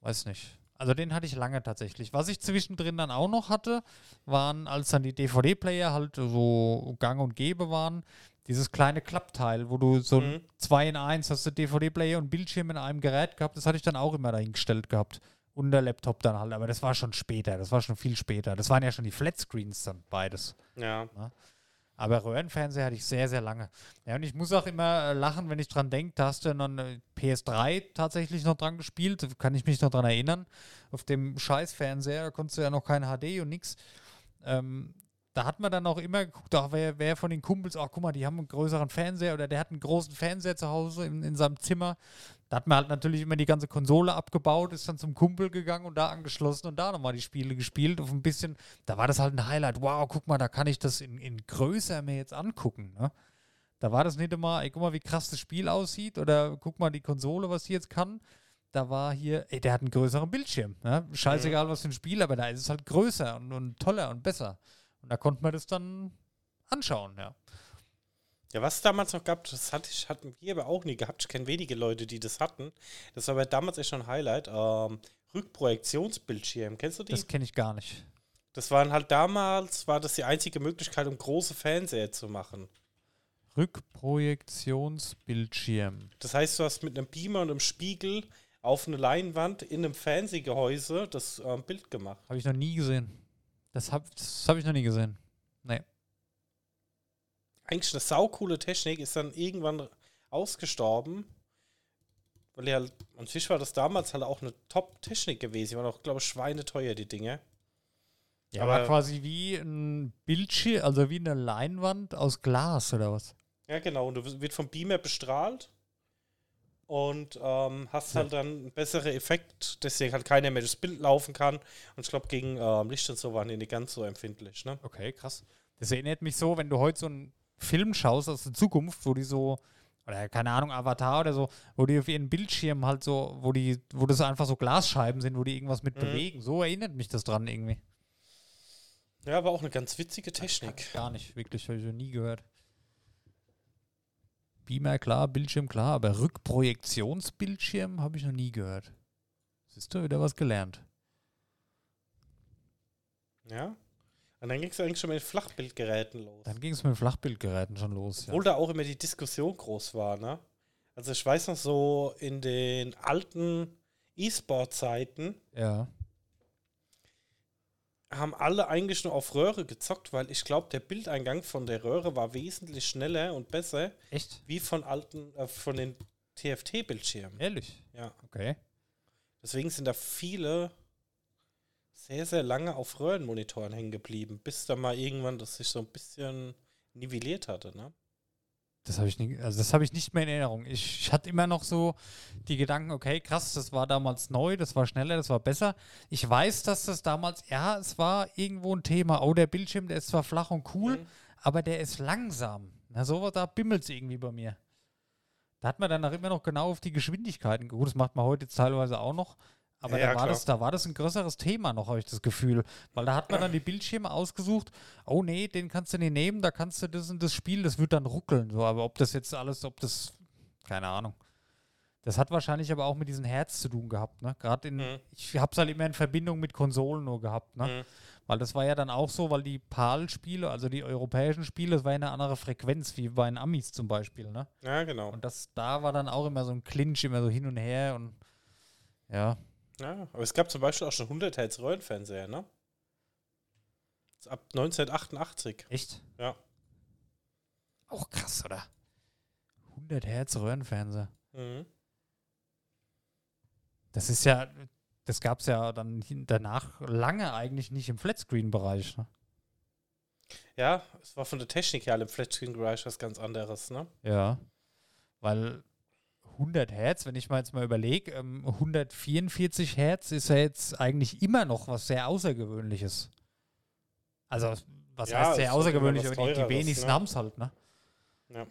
Weiß nicht. Also den hatte ich lange tatsächlich. Was ich zwischendrin dann auch noch hatte, waren, als dann die DVD-Player halt so gang und gäbe waren, dieses kleine Klappteil, wo du so Mhm. 2 in 1 hast du DVD-Player und Bildschirm in einem Gerät gehabt. Das hatte ich dann auch immer dahingestellt gehabt. Laptop dann halt. Aber das war schon später. Das war schon viel später. Das waren ja schon die Flatscreens dann, beides. Ja. Aber Röhrenfernseher hatte ich sehr, sehr lange. Ja, und ich muss auch immer äh, lachen, wenn ich dran denke, da hast du noch eine PS3 tatsächlich noch dran gespielt, kann ich mich noch dran erinnern. Auf dem Scheißfernseher, da konntest du ja noch kein HD und nix. Ähm, da hat man dann auch immer geguckt, ach, wer, wer von den Kumpels, ach guck mal, die haben einen größeren Fernseher oder der hat einen großen Fernseher zu Hause in, in seinem Zimmer. Da hat man halt natürlich immer die ganze Konsole abgebaut, ist dann zum Kumpel gegangen und da angeschlossen und da nochmal die Spiele gespielt. Auf ein bisschen, da war das halt ein Highlight. Wow, guck mal, da kann ich das in, in größer mir jetzt angucken. Ne? Da war das nicht immer, ey, guck mal, wie krass das Spiel aussieht oder guck mal die Konsole, was sie jetzt kann. Da war hier, ey, der hat einen größeren Bildschirm. Ne? Scheißegal, was für ein Spiel, aber da ist es halt größer und, und toller und besser. Und da konnte man das dann anschauen, ja. Ja, was es damals noch gab, das hatte ich, hatten wir aber auch nie gehabt. Ich kenne wenige Leute, die das hatten. Das war aber damals echt schon ein Highlight. Ähm, Rückprojektionsbildschirm, kennst du die? Das kenne ich gar nicht. Das waren halt damals, war das die einzige Möglichkeit, um große Fernseher zu machen. Rückprojektionsbildschirm. Das heißt, du hast mit einem Beamer und einem Spiegel auf eine Leinwand in einem Fernsehgehäuse das ähm, Bild gemacht. Habe ich noch nie gesehen. Das habe das hab ich noch nie gesehen. Eigentlich eine saukoole Technik, ist dann irgendwann ausgestorben. Weil ja, an sich war das damals halt auch eine Top-Technik gewesen. Die waren auch, glaube ich, schweineteuer, die Dinge. Ja, Aber- aber quasi wie ein Bildschirm, also wie eine Leinwand aus Glas oder was? Ja, genau. Und du wirst- wird vom Beamer bestrahlt und ähm, hast Ja. halt dann einen besseren Effekt, deswegen halt keiner mehr das Bild laufen kann. Und ich glaube, gegen ähm, Licht und so waren die nicht ganz so empfindlich. Ne? Okay, krass. Das erinnert mich so, wenn du heute so einen Film schaust aus der Zukunft, wo die so, oder keine Ahnung, Avatar oder so, wo die auf ihren Bildschirm halt so, wo die, wo das einfach so Glasscheiben sind, wo die irgendwas mit Mhm. bewegen. So erinnert mich das dran irgendwie. Ja, aber auch eine ganz witzige Technik. Gar nicht, wirklich, habe ich noch nie gehört. Beamer klar, Bildschirm klar, aber Rückprojektionsbildschirm habe ich noch nie gehört. Siehst du, wieder was gelernt. Ja. Und dann ging es eigentlich schon mit den Flachbildgeräten los. Dann ging es mit den Flachbildgeräten schon los. Ja. Obwohl da auch immer die Diskussion groß war, ne? Also ich weiß noch so in den alten E-Sport-Zeiten ja. haben alle eigentlich nur auf Röhre gezockt, weil ich glaube, der Bildeingang von der Röhre war wesentlich schneller und besser Echt? wie von alten, äh, von den TFT-Bildschirmen. Ehrlich? Ja. Okay. Deswegen sind da viele sehr, sehr lange auf Röhrenmonitoren hängen geblieben, bis da mal irgendwann das sich so ein bisschen nivelliert hatte, ne? Das habe ich nie, also das habe ich nicht mehr in Erinnerung. Ich, ich hatte immer noch so die Gedanken, okay, krass, das war damals neu, das war schneller, das war besser. Ich weiß, dass das damals, ja, es war irgendwo ein Thema. Oh, der Bildschirm, der ist zwar flach und cool, Mhm. aber der ist langsam. Na, so da bimmelt es irgendwie bei mir. Da hat man dann auch immer noch genau auf die Geschwindigkeiten geguckt. Das macht man heute teilweise auch noch. Aber Ja, da, war klar. das, da war das ein größeres Thema noch, habe ich das Gefühl. Weil da hat man dann die Bildschirme ausgesucht. Oh nee, den kannst du nicht nehmen, da kannst du das und das Spiel, das wird dann ruckeln. So, aber ob das jetzt alles, ob das, keine Ahnung. Das hat wahrscheinlich aber auch mit diesem Herz zu tun gehabt, ne? Gerade in, Mhm. ich habe es halt immer in Verbindung mit Konsolen nur gehabt, ne? Mhm. Weil das war ja dann auch so, weil die PAL-Spiele, also die europäischen Spiele, das war ja eine andere Frequenz, wie bei den Amis zum Beispiel, ne? Ja, genau. Und das, da war dann auch immer so ein Clinch, immer so hin und her und ja. Ja, aber es gab zum Beispiel auch schon 100 Hertz Röhrenfernseher, ne? Ab 1988. Echt? Ja. Auch krass, oder? 100 Hertz Röhrenfernseher. Mhm. Das ist ja, das gab es ja dann danach lange eigentlich nicht im Flatscreen-Bereich. Ne? Ja, es war von der Technik her im Flatscreen Garage was ganz anderes, ne? Ja. Weil 100 Hertz, wenn ich mal jetzt mal überlege, ähm, 144 Hertz ist ja jetzt eigentlich immer noch was sehr Außergewöhnliches. Also, was Ja, heißt sehr außergewöhnlich, aber die, die wenigsten ne? haben es halt, ne? Ja.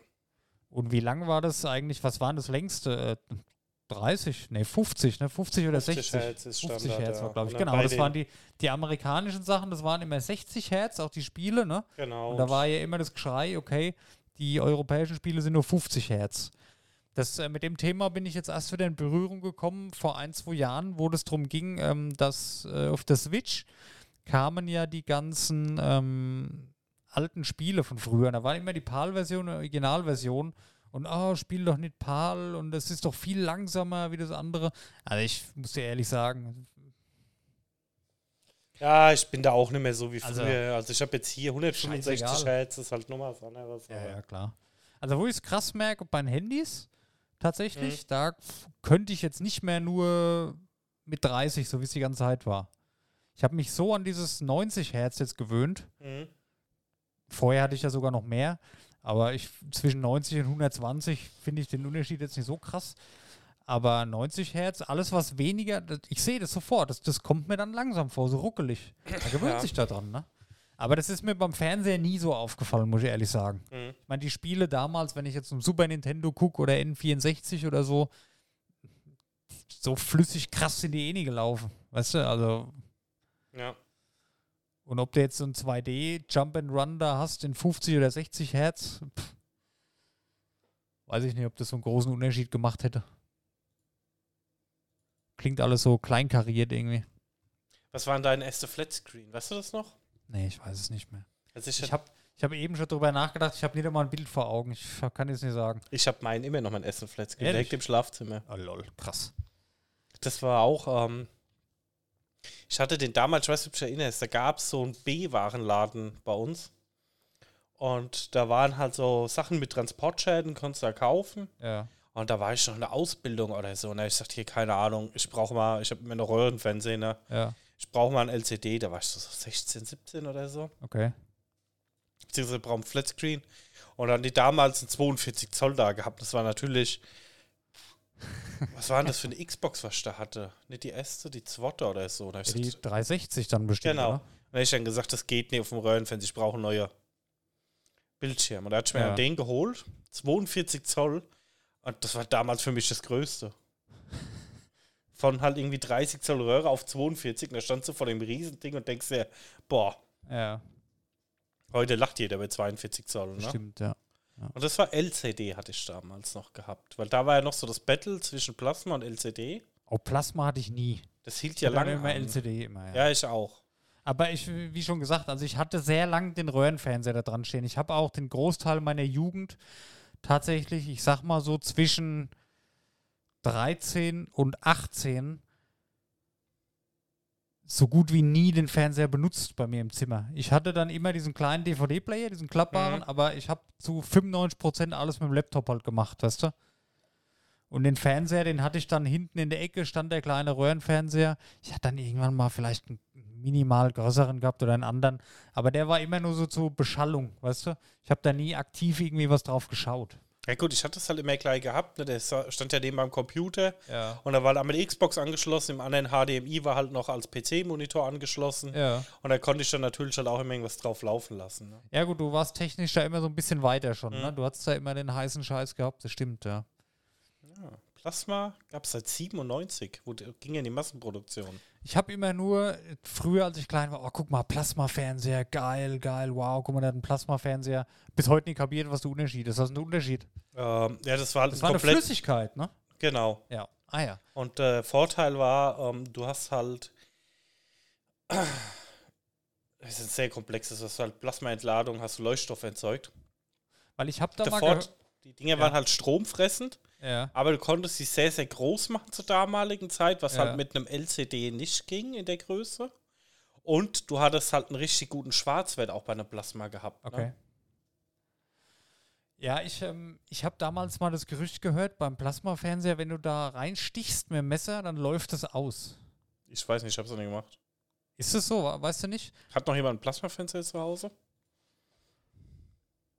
Und wie lang war das eigentlich? Was waren das längste? Äh, 30? Ne, 50, ne? 50 oder 50 60? Hertz ist 50 Standard, Hertz war, glaube ich. Genau, das waren die, die amerikanischen Sachen, das waren immer 60 Hertz, auch die Spiele, ne? Genau. Und da war ja immer das Geschrei, okay, die europäischen Spiele sind nur 50 Hertz. Das, äh, mit dem Thema bin ich jetzt erst wieder in Berührung gekommen vor ein, zwei Jahren, wo es darum ging, ähm, dass äh, auf der Switch kamen ja die ganzen ähm, alten Spiele von früher. Da war immer die PAL-Version, die Originalversion. Und oh, spiel doch nicht PAL und das ist doch viel langsamer wie das andere. Also ich muss dir ehrlich sagen, ja, ich bin da auch nicht mehr so wie Also- früher. Also ich habe jetzt hier 165 Scheißegal. Hertz, das ist halt nochmal was anderes. Ja, ja, klar. Also, wo ich es krass merke, bei den Handys tatsächlich, Mhm. da könnte ich jetzt nicht mehr nur mit 30, so wie es die ganze Zeit war. Ich habe mich so an dieses 90 Hertz jetzt gewöhnt. Mhm. Vorher hatte ich ja sogar noch mehr, aber ich zwischen 90 und 120 finde ich den Unterschied jetzt nicht so krass. Aber 90 Hertz, alles was weniger, das, ich sehe das sofort, das, das kommt mir dann langsam vor, so ruckelig. Da gewöhnt Ja. sich da dran, ne? Aber das ist mir beim Fernseher nie so aufgefallen, muss ich ehrlich sagen. Mhm. Ich meine, die Spiele damals, wenn ich jetzt um Super Nintendo gucke oder N64 oder so, so flüssig krass sind die eh nie gelaufen. Weißt du, also Ja. und ob du jetzt so ein 2D Jump and Run da hast in 50 oder 60 Hertz, pff, weiß ich nicht, ob das so einen großen Unterschied gemacht hätte. Klingt alles so kleinkariert irgendwie. Was war denn dein erster Flatscreen? Weißt du das noch? Nee, ich weiß es nicht mehr. Also ich Ich habe habe ich hab eben schon drüber nachgedacht, ich habe nicht einmal ein Bild vor Augen. Ich kann jetzt nicht sagen. ich hab meinen immer noch mein Ehrlich? direkt im Schlafzimmer. Oh lol, krass. Das war auch, ähm, ich hatte den damals, ich weiß nicht, ob du dich erinnerst, da gab es so einen B-Warenladen bei uns. Und da waren halt so Sachen mit Transportschäden, konntest du da kaufen. Ja. Und da war ich noch in der Ausbildung oder so. Und da hab ich sagte, hier, keine Ahnung, ich brauche mal, ich habe immer noch Röhrenfernsehen, ne? Ja, Ich brauche mal ein LCD. Da war ich so 16, 17 oder so. okay. Beziehungsweise brauche ein Flatscreen. Und dann die damals ein 42 Zoll da gehabt. Das war natürlich. Was war denn das für eine Xbox, was ich da hatte? Nicht die erste, die zweite oder so. Ja, die gesagt, 360 dann bestimmt, Genau. oder? Und dann hab ich dann gesagt, das geht nicht auf dem Röhrenfernseher, ich brauche einen neuen Bildschirm. Und da hatte ich mir Ja. den geholt, 42 Zoll. Und das war damals für mich das Größte. Von halt irgendwie 30 Zoll Röhre auf 42. Und da standst du vor dem Riesending und denkst dir, boah, Ja, heute lacht jeder bei 42 Zoll. Ne? bestimmt, ja. Und das war LCD, hatte ich damals noch gehabt. Weil da war ja noch so das Battle zwischen Plasma und LCD. Oh, Plasma hatte ich nie. Das hielt Ich ja lange. immer an. LCD immer, ja. Ja, ich auch. Aber ich, wie schon gesagt, also ich hatte sehr lang den Röhrenfernseher da dran stehen. Ich habe auch den Großteil meiner Jugend tatsächlich, ich sag mal so zwischen 13 und 18 so gut wie nie den Fernseher benutzt bei mir im Zimmer. Ich hatte dann immer diesen kleinen DVD-Player, diesen klappbaren, Mhm. aber ich habe zu 95% alles mit dem Laptop halt gemacht, weißt du? Und den Fernseher, den hatte ich dann hinten in der Ecke, stand der kleine Röhrenfernseher. Ich hatte dann irgendwann mal vielleicht einen minimal größeren gehabt oder einen anderen, aber der war immer nur so zur Beschallung, weißt du? Ich habe da nie aktiv irgendwie was drauf geschaut. Ja gut, ich hatte es halt immer gleich gehabt. Ne? Der stand ja neben meinem Computer. Ja. Und da war einmal die Xbox angeschlossen, im anderen HDMI war halt noch als PC-Monitor angeschlossen. Ja. Und da konnte ich dann natürlich halt auch immer irgendwas drauf laufen lassen. Ne? Ja gut, du warst technisch da immer so ein bisschen weiter schon, ne? Du hattest da immer den heißen Scheiß gehabt, das stimmt, ja. Plasma gab es seit 97, wo ging ja in die Massenproduktion. Ich habe immer nur, äh, früher als ich klein war, oh guck mal, Plasmafernseher, geil, geil, wow, guck mal, der hat einen Plasmafernseher. Bis heute nicht kapiert, was der Unterschied ist. Was ist der Unterschied? Ähm, ja, das war halt Das ein war eine. Flüssigkeit, ne? Genau. Ja. Ah ja. Und der Vorteil war, ähm, du hast halt. [clears throat] Es ist sehr komplex, du hast halt Plasmaentladung, hast du Leuchtstoff erzeugt. Weil ich habe da Der mal die Dinger Ja. waren halt stromfressend, Ja. aber du konntest sie sehr, sehr groß machen zur damaligen Zeit, was Ja. halt mit einem LCD nicht ging in der Größe. Und du hattest halt einen richtig guten Schwarzwert auch bei einer Plasma gehabt. Okay. Ne? Ja, ich, ähm, ich habe damals mal das Gerücht gehört, beim Plasmafernseher, wenn du da reinstichst mit dem Messer, dann läuft es aus. Ich weiß nicht, ich hab's noch nie gemacht. Ist es so? we- Weißt du nicht? Hat noch jemand ein Plasmafenster zu Hause?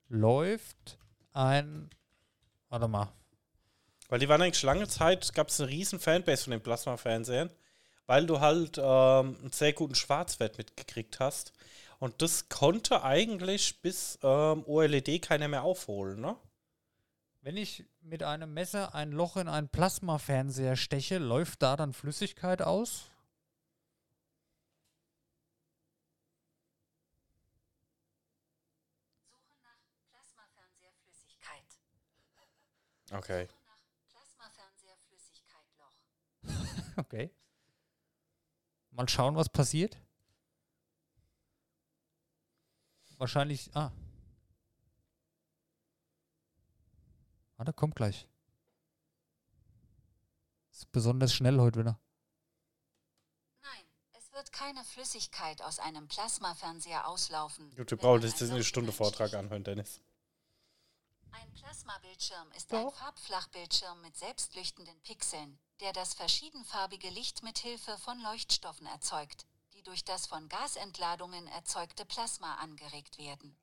Läuft ein. Warte mal. Weil die waren eigentlich lange Zeit, gab es eine riesen Fanbase von den Plasma-Fernsehern, weil du halt ähm, einen sehr guten Schwarzwert mitgekriegt hast. Und das konnte eigentlich bis ähm, OLED keiner mehr aufholen, ne? Wenn ich mit einem Messer ein Loch in einen Plasmafernseher steche, läuft da dann Flüssigkeit aus? Suche nach Plasmafernseherflüssigkeit. Okay. Suche nach Plasmafernseherflüssigkeit-Loch. Okay. Mal schauen, was passiert. Wahrscheinlich. Ah. Warte, kommt gleich. Ist besonders schnell heute wieder. Nein, es wird keine Flüssigkeit aus einem Plasmafernseher auslaufen. Gut, wir brauchen man jetzt ein eine Stunde. Vortrag anhören, Dennis. Ein Plasmabildschirm ist Doch. ein Farbflachbildschirm mit selbstleuchtenden Pixeln, der das verschiedenfarbige Licht mit Hilfe von Leuchtstoffen erzeugt, die durch das von Gasentladungen erzeugte Plasma angeregt werden.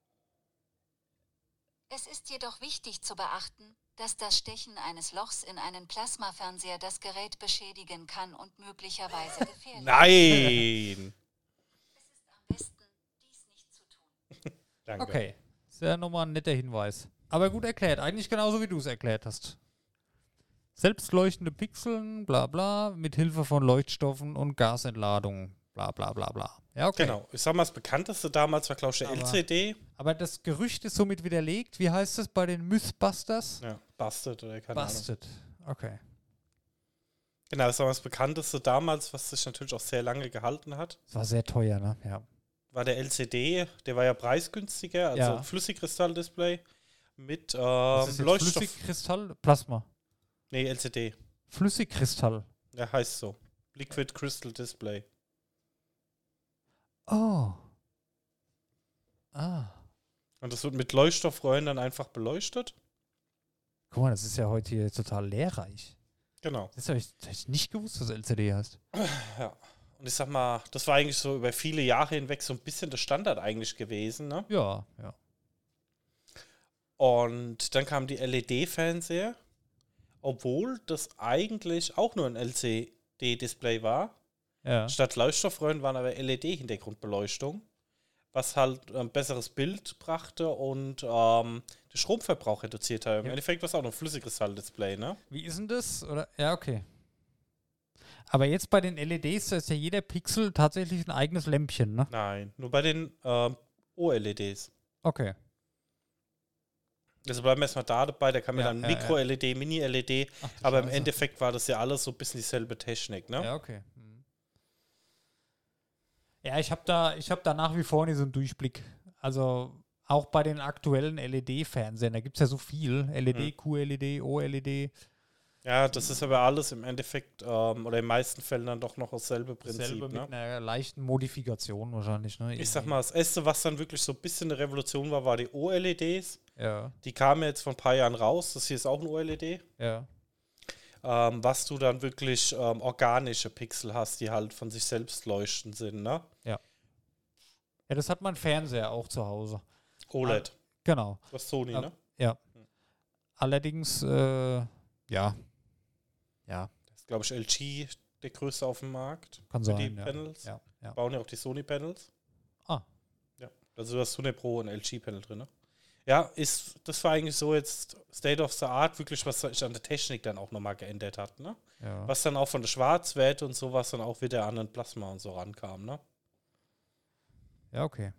Es ist jedoch wichtig zu beachten, dass das Stechen eines Lochs in einen Plasmafernseher das Gerät beschädigen kann und möglicherweise [laughs] gefährlich Nein! am besten, dies nicht zu tun. [laughs] Danke. Okay. Ist ja nochmal ein netter Hinweis. Aber gut erklärt. Eigentlich genauso, wie du es erklärt hast. Selbstleuchtende Pixeln, bla bla, mit Hilfe von Leuchtstoffen und Gasentladungen, bla bla bla bla. Ja, okay. Genau. Ich sag mal, das bekannteste damals war, glaube ich, der Aber- LCD. Aber das Gerücht ist somit widerlegt. Wie heißt es bei den Mythbusters? Ja, Busted oder keine Ahnung. Busted. Okay. Genau, das war das bekannteste damals, was sich natürlich auch sehr lange gehalten hat. Das war sehr teuer, ne? Ja. War der LCD, der war ja preisgünstiger, also Ja. Flüssigkristall-Display mit ähm, Leuchtstoff. Flüssigkristall? Plasma. Nee, LCD. Flüssigkristall. Der heißt so. Liquid Crystal Display. Oh. Ah. Und das wird mit Leuchtstoffröhren dann einfach beleuchtet. Guck mal, das ist ja heute hier total lehrreich. Genau. Das habe ich, hab ich nicht gewusst, was LCD heißt. Ja. Und ich sag mal, das war eigentlich so über viele Jahre hinweg so ein bisschen der Standard eigentlich gewesen. Ne? Ja, ja. Und dann kam die LED-Fernseher, obwohl das eigentlich auch nur ein LCD-Display war. Ja. Statt Leuchtstoffröhren waren aber LED-Hintergrundbeleuchtung, was halt ein besseres Bild brachte und ähm, den Stromverbrauch reduziert hat. Im Ja. Endeffekt war es auch noch ein Flüssigkristall-Display, ne? Wie ist denn das? Oder? Ja, okay. Aber jetzt bei den LEDs, da ist ja jeder Pixel tatsächlich ein eigenes Lämpchen, ne? Nein, nur bei den ähm, OLEDs. Okay. Also bleiben wir erstmal da dabei, da kann man Ja, dann ja, ja. Mikro-LED, Mini-LED, Ach, du aber im Scheiße. Endeffekt war das ja alles so ein bisschen dieselbe Technik, ne? Ja, okay. Mhm. Ja, ich habe da, ich hab da nach wie vor nicht so einen Durchblick. Also auch bei den aktuellen LED-Fernsehern, da gibt es ja so viel. LED, Mhm. QLED, OLED. Ja, das ist aber alles im Endeffekt ähm, oder in den meisten Fällen dann doch noch dasselbe Prinzip. Dasselbe mit Ne? einer leichten Modifikation wahrscheinlich, ne? Ich sag mal, das erste, was dann wirklich so ein bisschen eine Revolution war, war die OLEDs. Ja, Die kamen jetzt vor ein paar Jahren raus. Das hier ist auch ein OLED. ja. Ähm, was du dann wirklich ähm, organische Pixel hast, die halt von sich selbst leuchten sind, ne? Ja, das hat mein Fernseher auch zu Hause. OLED. Genau. Das ist Sony, Ah, ne? Ja. Allerdings, äh, ja. Ja, Das ist, glaube ich, LG der größte auf dem Markt. kann sein. die ja. Panels. Ja, ja. Bauen ja auch die Sony-Panels. Ah. Ja. Also du hast Sony Pro und LG-Panel drin, ne? Ja, ist, das war eigentlich so jetzt State of the Art, wirklich, was sich an der Technik dann auch nochmal geändert hat, ne? ja. Was dann auch von der Schwarzwerte und sowas dann auch wieder an den Plasma und so rankam, ne? Ja, okay.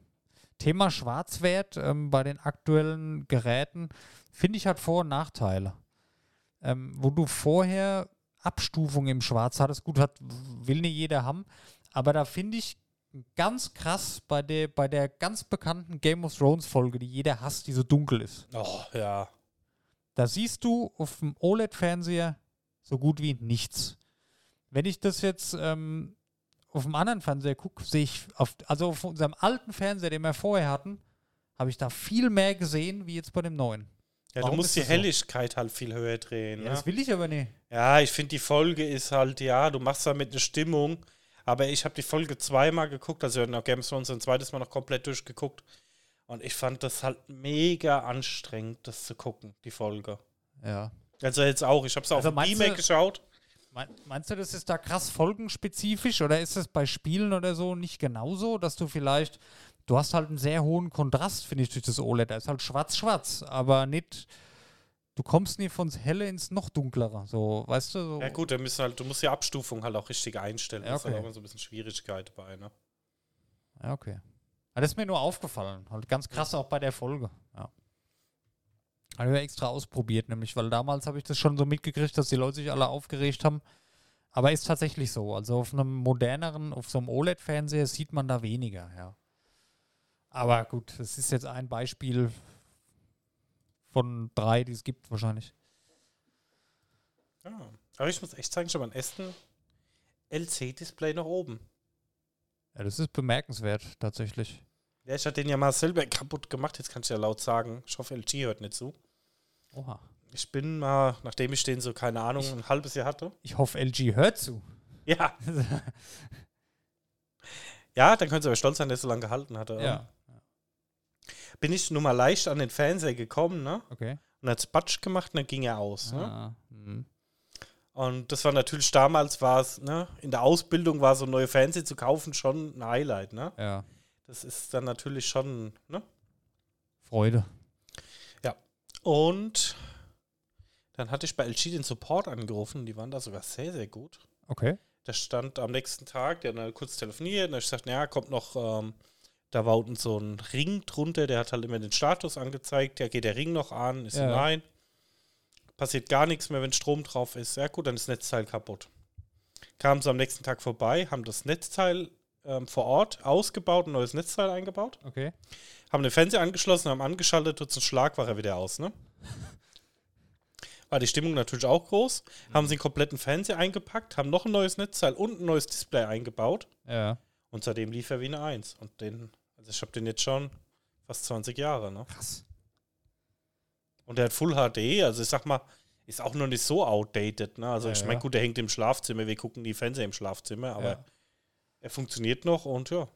Thema Schwarzwert ähm, bei den aktuellen Geräten, finde ich, hat Vor- und Nachteile. Ähm, wo du vorher Abstufung im Schwarz hattest, gut, hat, will nicht jeder haben, aber da finde ich ganz krass bei der, bei der ganz bekannten Game of Thrones Folge, die jeder hasst, die so dunkel ist. Oh, ja. Da siehst du auf dem OLED-Fernseher so gut wie nichts. Wenn ich das jetzt ähm, auf dem anderen Fernseher gucke, sehe ich, auf, also auf unserem alten Fernseher, den wir vorher hatten, habe ich da viel mehr gesehen wie jetzt bei dem neuen. Ja, Warum du musst die das so? Helligkeit halt viel höher drehen. Ja, ne? das will ich aber nicht. Ja, ich finde, die Folge ist halt, ja, du machst damit eine Stimmung, aber ich habe die Folge zweimal geguckt, also noch Game of Thrones ein zweites Mal noch komplett durchgeguckt und ich fand das halt mega anstrengend, das zu gucken, die Folge. Ja. Also jetzt auch, ich habe es Also auf du- geschaut. Mein, meinst du, das ist da krass folgenspezifisch oder ist es bei Spielen oder so nicht genauso, dass du vielleicht, du hast halt einen sehr hohen Kontrast, finde ich, durch das OLED. Da ist halt schwarz-schwarz, aber nicht, du kommst nie von helle ins noch dunklere. So, weißt du? So. Ja gut, da müssen halt, du musst die Abstufung halt auch richtig einstellen. Ja, Das ist halt okay. auch immer so ein bisschen Schwierigkeit dabei, ne? Ja, okay. Ja, das ist mir nur aufgefallen. Halt ganz krass auch bei der Folge. Ja. Habe ich extra ausprobiert, nämlich, weil damals habe ich das schon so mitgekriegt, dass die Leute sich alle aufgeregt haben. Aber ist tatsächlich so. Also auf einem moderneren, auf so einem OLED-Fernseher sieht man da weniger, ja. Aber gut, das ist jetzt ein Beispiel von drei, die es gibt wahrscheinlich. Ja. Aber ich muss echt sagen, schon beim ersten LC-Display nach oben. Ja, das ist bemerkenswert, tatsächlich. Ja, ich hatte den ja mal selber kaputt gemacht, jetzt kann ich ja laut sagen. Ich hoffe, LG hört nicht zu. Oha. Ich bin mal, nachdem ich den so, keine Ahnung, ein halbes Jahr hatte. Ich hoffe, LG hört zu. Ja. [laughs] Ja, dann können sie aber stolz sein, dass so lange gehalten hatte. ja, Bin ich nur mal leicht an den Fernseher gekommen, ne? okay. und hat Batsch gemacht und dann ging er aus. Ne? Ah, mhm. Und das war natürlich damals, war es, ne, in der Ausbildung war so ein neuer Fernseher zu kaufen schon ein Highlight, ne? Ja, Das ist dann natürlich schon, ne? Freude. Und dann hatte ich bei LG den Support angerufen, die waren da sogar sehr, sehr gut. Okay. Der stand am nächsten Tag, der hat dann kurz telefoniert und ich gesagt, naja, kommt noch, ähm, da war unten so ein Ring drunter, der hat halt immer den Status angezeigt, ja, geht der Ring noch an, ist Ja. nein. Passiert gar nichts mehr, wenn Strom drauf ist. Ja gut, dann ist das Netzteil kaputt. Kamen sie am nächsten Tag vorbei, haben das Netzteil ähm, vor Ort ausgebaut, ein neues Netzteil eingebaut, Okay. haben den Fernseher angeschlossen, haben angeschaltet, tut ein Schlag, war er wieder aus, ne? War die Stimmung natürlich auch groß. Haben sie den kompletten Fernseher eingepackt, haben noch ein neues Netzteil und ein neues Display eingebaut. Ja. Und seitdem lief er wie eine Eins. Und den, also ich habe den jetzt schon fast 20 Jahre, ne? Krass. Und der hat Full HD, also ich sag mal, ist auch noch nicht so outdated, ne? Also Ja, ich meine, gut, der hängt im Schlafzimmer, wir gucken die Fernseher im Schlafzimmer, aber Ja. er funktioniert noch und ja.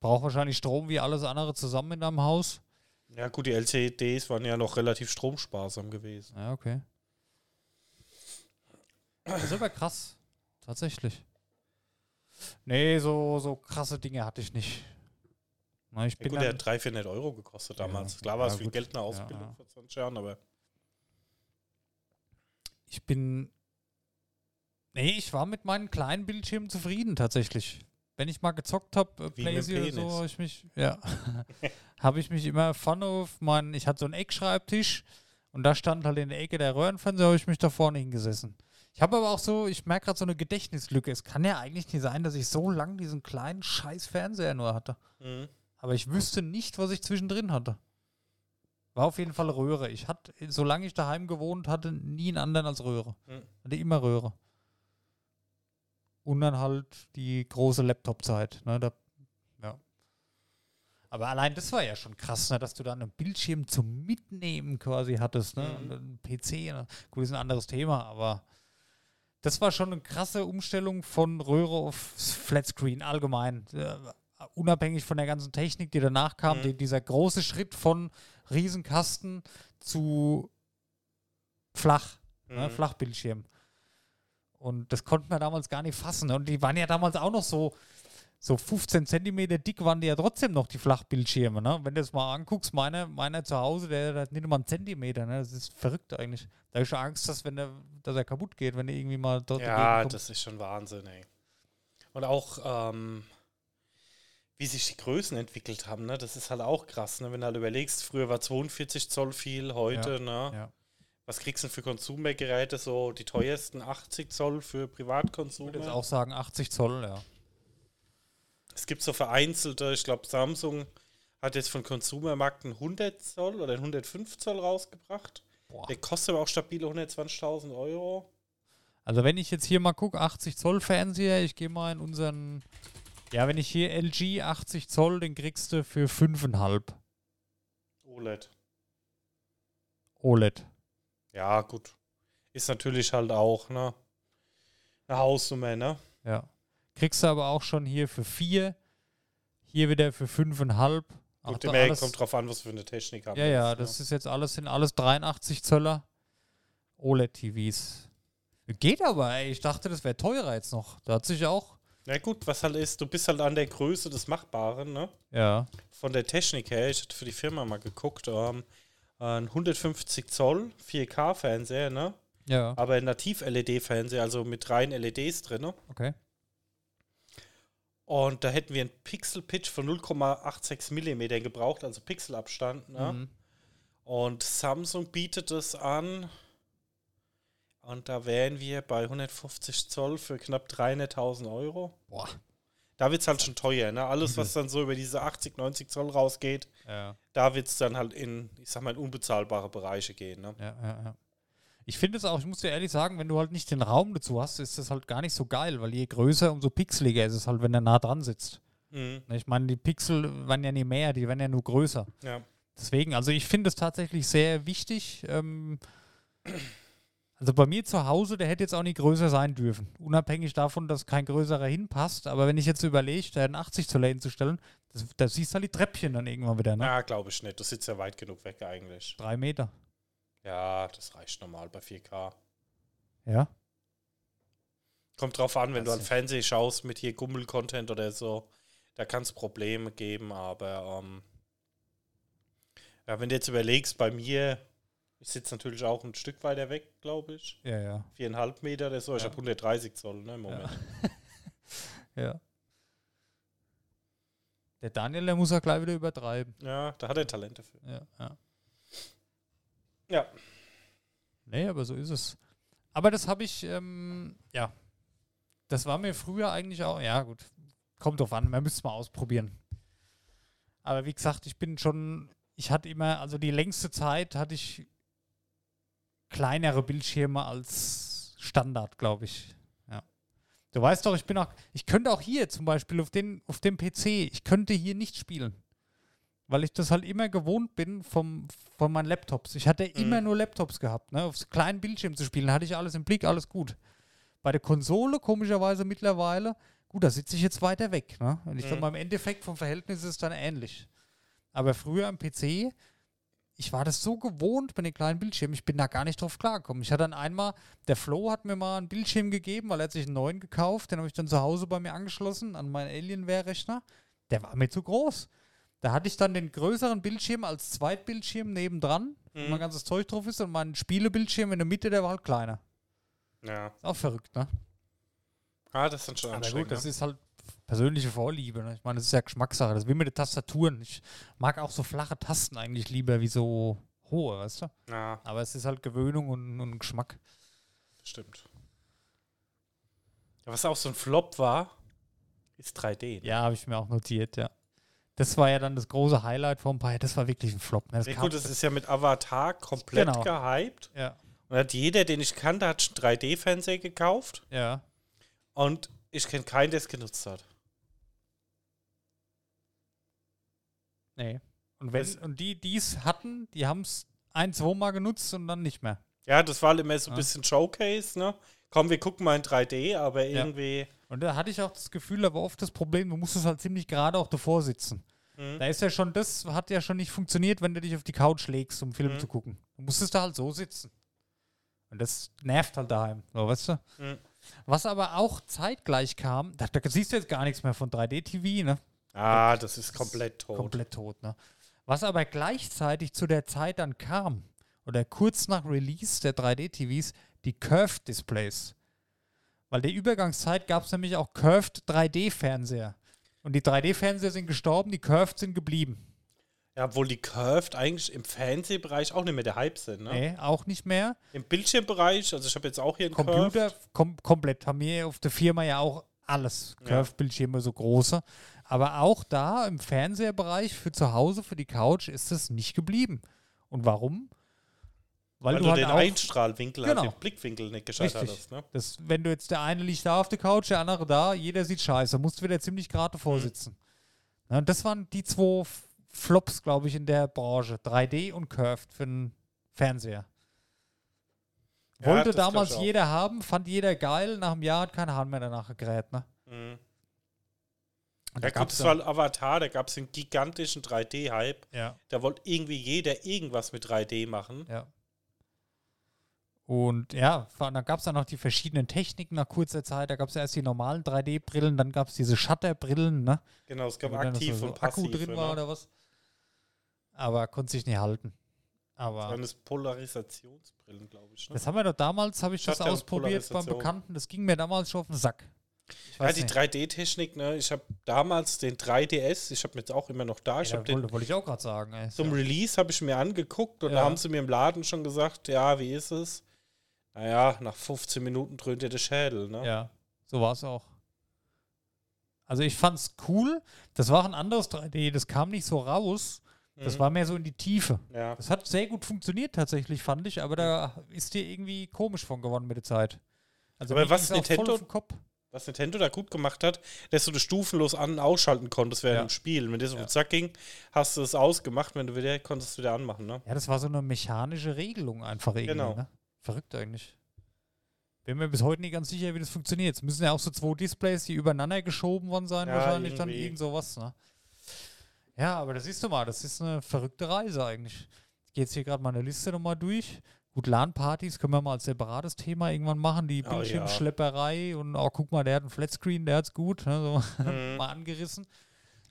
Braucht wahrscheinlich Strom wie alles andere zusammen in deinem Haus. Ja, gut, die LCDs waren ja noch relativ stromsparsam gewesen. Ja, okay. Das ist aber krass. Tatsächlich. Nee, so, so krasse Dinge hatte ich nicht. Na, ich Ja, bin gut, der hat 300, 400 Euro gekostet Ja, damals. Klar war es ja, viel. Geld in der Ja, Ausbildung ja. vor 20 Jahren, aber ich bin. Nee, ich war mit meinen kleinen Bildschirmen zufrieden tatsächlich. Wenn ich mal gezockt habe, äh, oder so, habe ich mich, ja, [laughs] habe ich mich immer vorne auf meinen, ich hatte so einen Eckschreibtisch und da stand halt in der Ecke der Röhrenfernseher, habe ich mich da vorne hingesessen. Ich habe aber auch so, ich merke gerade so eine Gedächtnislücke. Es kann ja eigentlich nicht sein, dass ich so lange diesen kleinen scheiß Fernseher nur hatte. mhm. Aber ich wüsste nicht, was ich zwischendrin hatte. War auf jeden Fall Röhre. Ich hatte, solange ich daheim gewohnt hatte, nie einen anderen als Röhre. Mhm. Hatte immer Röhre. Und dann halt die große Laptop-Zeit. Ne, da. Aber allein das war ja schon krass, ne, dass du dann einen Bildschirm zum Mitnehmen quasi hattest. Ne? Mhm. Einen PC. Ne? Gut, ist ein anderes Thema, aber das war schon eine krasse Umstellung von Röhre auf Flatscreen allgemein. Äh, unabhängig von der ganzen Technik, die danach kam, Mhm. die, dieser große Schritt von Riesenkasten zu flach, ne, Mhm. Flachbildschirm. Und das konnten wir damals gar nicht fassen. Und die waren ja damals auch noch so, so 15 Zentimeter dick waren die ja trotzdem noch, die Flachbildschirme. Ne? Wenn du das mal anguckst, meiner meiner zu Hause, der, hat nicht mal einen Zentimeter. Ne? Das ist verrückt eigentlich. Da habe ich schon Angst, dass, wenn der, dass er kaputt geht, wenn er irgendwie mal dort Ja, das ist schon Wahnsinn, ey. Und auch, ähm, wie sich die Größen entwickelt haben, ne? Das ist halt auch krass, ne? Wenn du halt überlegst, früher war 42 Zoll viel, heute, ne? ja. Was kriegst du denn für Konsumergeräte? So die teuersten 80 Zoll für Ich Privatkonsum? würde jetzt auch sagen 80 Zoll, ja. Es gibt so vereinzelte, ich glaube, Samsung hat jetzt von Konsumermarkt einen 100 Zoll oder einen 105 Zoll rausgebracht. Boah. Der kostet aber auch stabile 120.000 Euro. Also wenn ich jetzt hier mal gucke, 80 Zoll Fernseher, ich gehe mal in unseren, ja, wenn ich hier LG 80 Zoll, den kriegst du für 5,5 OLED. OLED. Ja, gut. Ist natürlich halt auch, ne? Eine Hausnummer, ne? Ja. Kriegst du aber auch schon hier für 4, hier wieder für 5,5. Ach, Gut, immer alles- kommt drauf an, was für eine Technik haben. Ja, wir ja, jetzt, ne? das ist jetzt alles, sind alles 83 Zöller OLED-TVs. Geht aber, ey. Ich dachte, das wäre teurer jetzt noch. Da hat sich auch. Na gut, was halt ist, du bist halt an der Größe des Machbaren, ne? Ja. Von der Technik her, ich hatte für die Firma mal geguckt, ähm, ein 150 Zoll 4K-Fernseher, ne? Ja. Aber ein Nativ-LED-Fernseher, also mit reinen LEDs drin. Ne? Okay. Und da hätten wir einen Pixel-Pitch von 0,86 mm gebraucht, also Pixelabstand. Ne? Mhm. Und Samsung bietet es an. Und da wären wir bei 150 Zoll für knapp 300.000 Euro. Boah. Da wird es halt schon teuer. Ne? Alles, was dann so über diese 80, 90 Zoll rausgeht, Ja. da wird es dann halt in, ich sag mal, in unbezahlbare Bereiche gehen. Ne? Ja, ja, ja. Ich finde es auch, ich muss dir ehrlich sagen, wenn du halt nicht den Raum dazu hast, ist das halt gar nicht so geil, weil je größer, umso pixeliger ist es halt, wenn er nah dran sitzt. Mhm. Ne, Ich meine, die Pixel werden ja nie mehr, die werden ja nur größer. Ja. Deswegen, also ich finde es tatsächlich sehr wichtig. Ähm, also bei mir zu Hause, der hätte jetzt auch nicht größer sein dürfen. Unabhängig davon, dass kein größerer hinpasst. Aber wenn ich jetzt überlege, da einen 80 Zoll hinzustellen, da siehst du halt die Treppchen dann irgendwann wieder, ne? Ja, glaube ich nicht. Du sitzt ja weit genug weg eigentlich. Drei Meter. Ja, das reicht normal bei 4K. Ja. Kommt drauf an, wenn du Weiß an Fernsehen schaust mit hier Gummel-Content oder so, da kann es Probleme geben, aber ähm, ja, wenn du jetzt überlegst, bei mir, ich sitze natürlich auch ein Stück weiter weg, glaube ich. Ja, ja. Viereinhalb Meter oder so. Ich Ja. habe 130 Zoll, ne, im Moment. [laughs] Ja. Der Daniel, der muss ja gleich wieder übertreiben. Ja, da hat er Talent dafür. Ja, ja. Ja. Nee, aber so ist es. Aber das habe ich, ähm, ja. Das war mir früher eigentlich auch, ja gut, kommt drauf an, man müsste es mal ausprobieren. Aber wie gesagt, ich bin schon, ich hatte immer, also die längste Zeit hatte ich kleinere Bildschirme als Standard, glaube ich. Ja. Du weißt doch, ich bin auch, ich könnte auch hier zum Beispiel auf, den, auf dem PC, ich könnte hier nicht spielen. Weil ich das halt immer gewohnt bin vom, von meinen Laptops. Ich hatte immer nur Laptops gehabt, ne? Aufs kleinen Bildschirm zu spielen, hatte ich alles im Blick, alles gut. Bei der Konsole, komischerweise mittlerweile, gut, da sitze ich jetzt weiter weg, ne? Und ich Mhm. sag mal, im Endeffekt vom Verhältnis ist es dann ähnlich. Aber früher am PC, ich war das so gewohnt bei den kleinen Bildschirmen, ich bin da gar nicht drauf klargekommen. Ich hatte dann einmal, der Flo hat mir mal einen Bildschirm gegeben, weil er hat sich einen neuen gekauft, den habe ich dann zu Hause bei mir angeschlossen an meinen Alienware-Rechner. Der war mir zu groß. Da hatte ich dann den größeren Bildschirm als Zweitbildschirm nebendran, wo Mhm. mein ganzes Zeug drauf ist, und mein Spielebildschirm in der Mitte, der war halt kleiner. Ja. Ist auch verrückt, ne? Ah, das ist dann schon Aber gut, das ne? ist halt persönliche Vorliebe. Ne? Ich meine, das ist ja Geschmackssache. Das ist wie mit den Tastaturen. Ich mag auch so flache Tasten eigentlich lieber wie so hohe, weißt du? Ja, Aber es ist halt Gewöhnung und, und Geschmack. stimmt. Ja, was auch so ein Flop war, ist 3D. ne? Ja, habe ich mir auch notiert, ja. Das war ja dann das große Highlight vor ein paar Jahren. Das war wirklich ein Flop. Ne? Das Ja, gut, das ist ja mit Avatar komplett Genau. gehypt. ja, Und hat jeder, den ich kannte, hat einen 3D-Fernseher gekauft. ja. Und ich kenne keinen, der es genutzt hat. Nee. Und, wenn, Das- und die, die es hatten, die haben es ein, zwei Mal genutzt und dann nicht mehr. Ja, das war immer so ein Ja. bisschen Showcase, ne? Komm, wir gucken mal in 3D, aber Ja. Und da hatte ich auch das Gefühl, da war oft das Problem, du musstest halt ziemlich gerade auch davor sitzen. Mhm. Da ist ja schon, das hat ja schon nicht funktioniert, wenn du dich auf die Couch legst, um Film Mhm. zu gucken. Du musstest da halt so sitzen. Und das nervt halt daheim, so, weißt du? Mhm. Was aber auch zeitgleich kam, da, da siehst du jetzt gar nichts mehr von 3D-TV, ne? Ah, das ist komplett tot. Komplett tot, ne? Was aber gleichzeitig zu der Zeit dann kam, oder kurz nach Release der 3D-TVs, die Curved Displays. Weil der Übergangszeit gab es nämlich auch Curved 3D-Fernseher. Und die 3D-Fernseher sind gestorben, die Curved sind geblieben. Ja, obwohl die Curved eigentlich im Fernsehbereich auch nicht mehr der Hype sind, ne? Nee, auch nicht mehr. Im Bildschirmbereich, also ich habe jetzt auch hier einen Computer kom komplett. Haben wir auf der Firma ja auch alles. Curved-Bildschirme, so große. Aber auch da im Fernseherbereich für zu Hause, für die Couch, ist es nicht geblieben. Und warum? Weil, du du halt den Einstrahlwinkel, Genau. halt den Blickwinkel nicht gescheit Richtig. hattest, ne? Das, wenn du jetzt der eine liegt da auf der Couch, der andere da, jeder sieht scheiße, musst du wieder ziemlich gerade Mhm. vorsitzen. Ja, und das waren die zwei Flops, glaube ich, in der Branche. 3D und Curved für einen Fernseher. Ja, Wollte glaub damals jeder haben, fand jeder geil, nach einem Jahr hat kein Hahn mehr danach gegräht. Ne? Mhm. Und Ja, da gut, gab's das war Avatar, da gab es einen gigantischen 3D-Hype. ja, Da wollte irgendwie jeder irgendwas mit 3D machen. ja. Und ja, dann gab es dann noch die verschiedenen Techniken nach kurzer Zeit. Da gab es erst die normalen 3D-Brillen, dann gab es diese Shutterbrillen, ne? Genau, es gab aktiv so, so und passiv. Akku drin war ne? oder was. Aber konnte sich nicht halten. Aber Dann ist Polarisationsbrillen, glaube ich. Ne? das haben wir doch damals, habe ich das Shutter und ausprobiert beim. Bekannten. Das ging mir damals schon auf den Sack. Ich Ja, die nicht. 3D-Technik, ne? Ich habe damals den 3DS, ich habe mir jetzt auch immer noch da. Ich Ja, habe den wollte, wollte ich auch gerade sagen. Ey. zum ja. Release habe ich mir angeguckt und Ja. da haben sie mir im Laden schon gesagt, ja, wie ist es? Naja, nach 15 Minuten dröhnt dir der Schädel, ne? Ja, so war es auch. Also ich fand's cool. Das war ein anderes 3D, das kam nicht so raus. Das Mhm. war mehr so in die Tiefe. Ja. Das hat sehr gut funktioniert tatsächlich, fand ich, aber da ist dir irgendwie komisch von geworden mit der Zeit. Also Aber was Nintendo-. Was Nintendo da gut gemacht hat, dass du das stufenlos an- und ausschalten konntest während Ja. dem Spiel. Wenn dir so Ja. Sack ging, hast du es ausgemacht, wenn du wieder, konntest du wieder anmachen, ne? Ja, das war so eine mechanische Regelung einfach irgendwie. Genau. Ne? Verrückt eigentlich. Bin mir bis heute nicht ganz sicher, wie das funktioniert. Es müssen ja auch so zwei Displays, die übereinander geschoben worden sein, Ja, wahrscheinlich dann irgendwie. irgend sowas. Ne? Ja, aber das siehst du mal, das ist eine verrückte Reise eigentlich. gehe jetzt hier gerade meine Liste nochmal durch. Gut, LAN-Partys können wir mal als separates Thema irgendwann machen. Die Oh, ja. Bildschirmschlepperei und auch, guck mal, der hat einen Flatscreen, der hat's gut. Ne, so [laughs] Mhm. mal angerissen.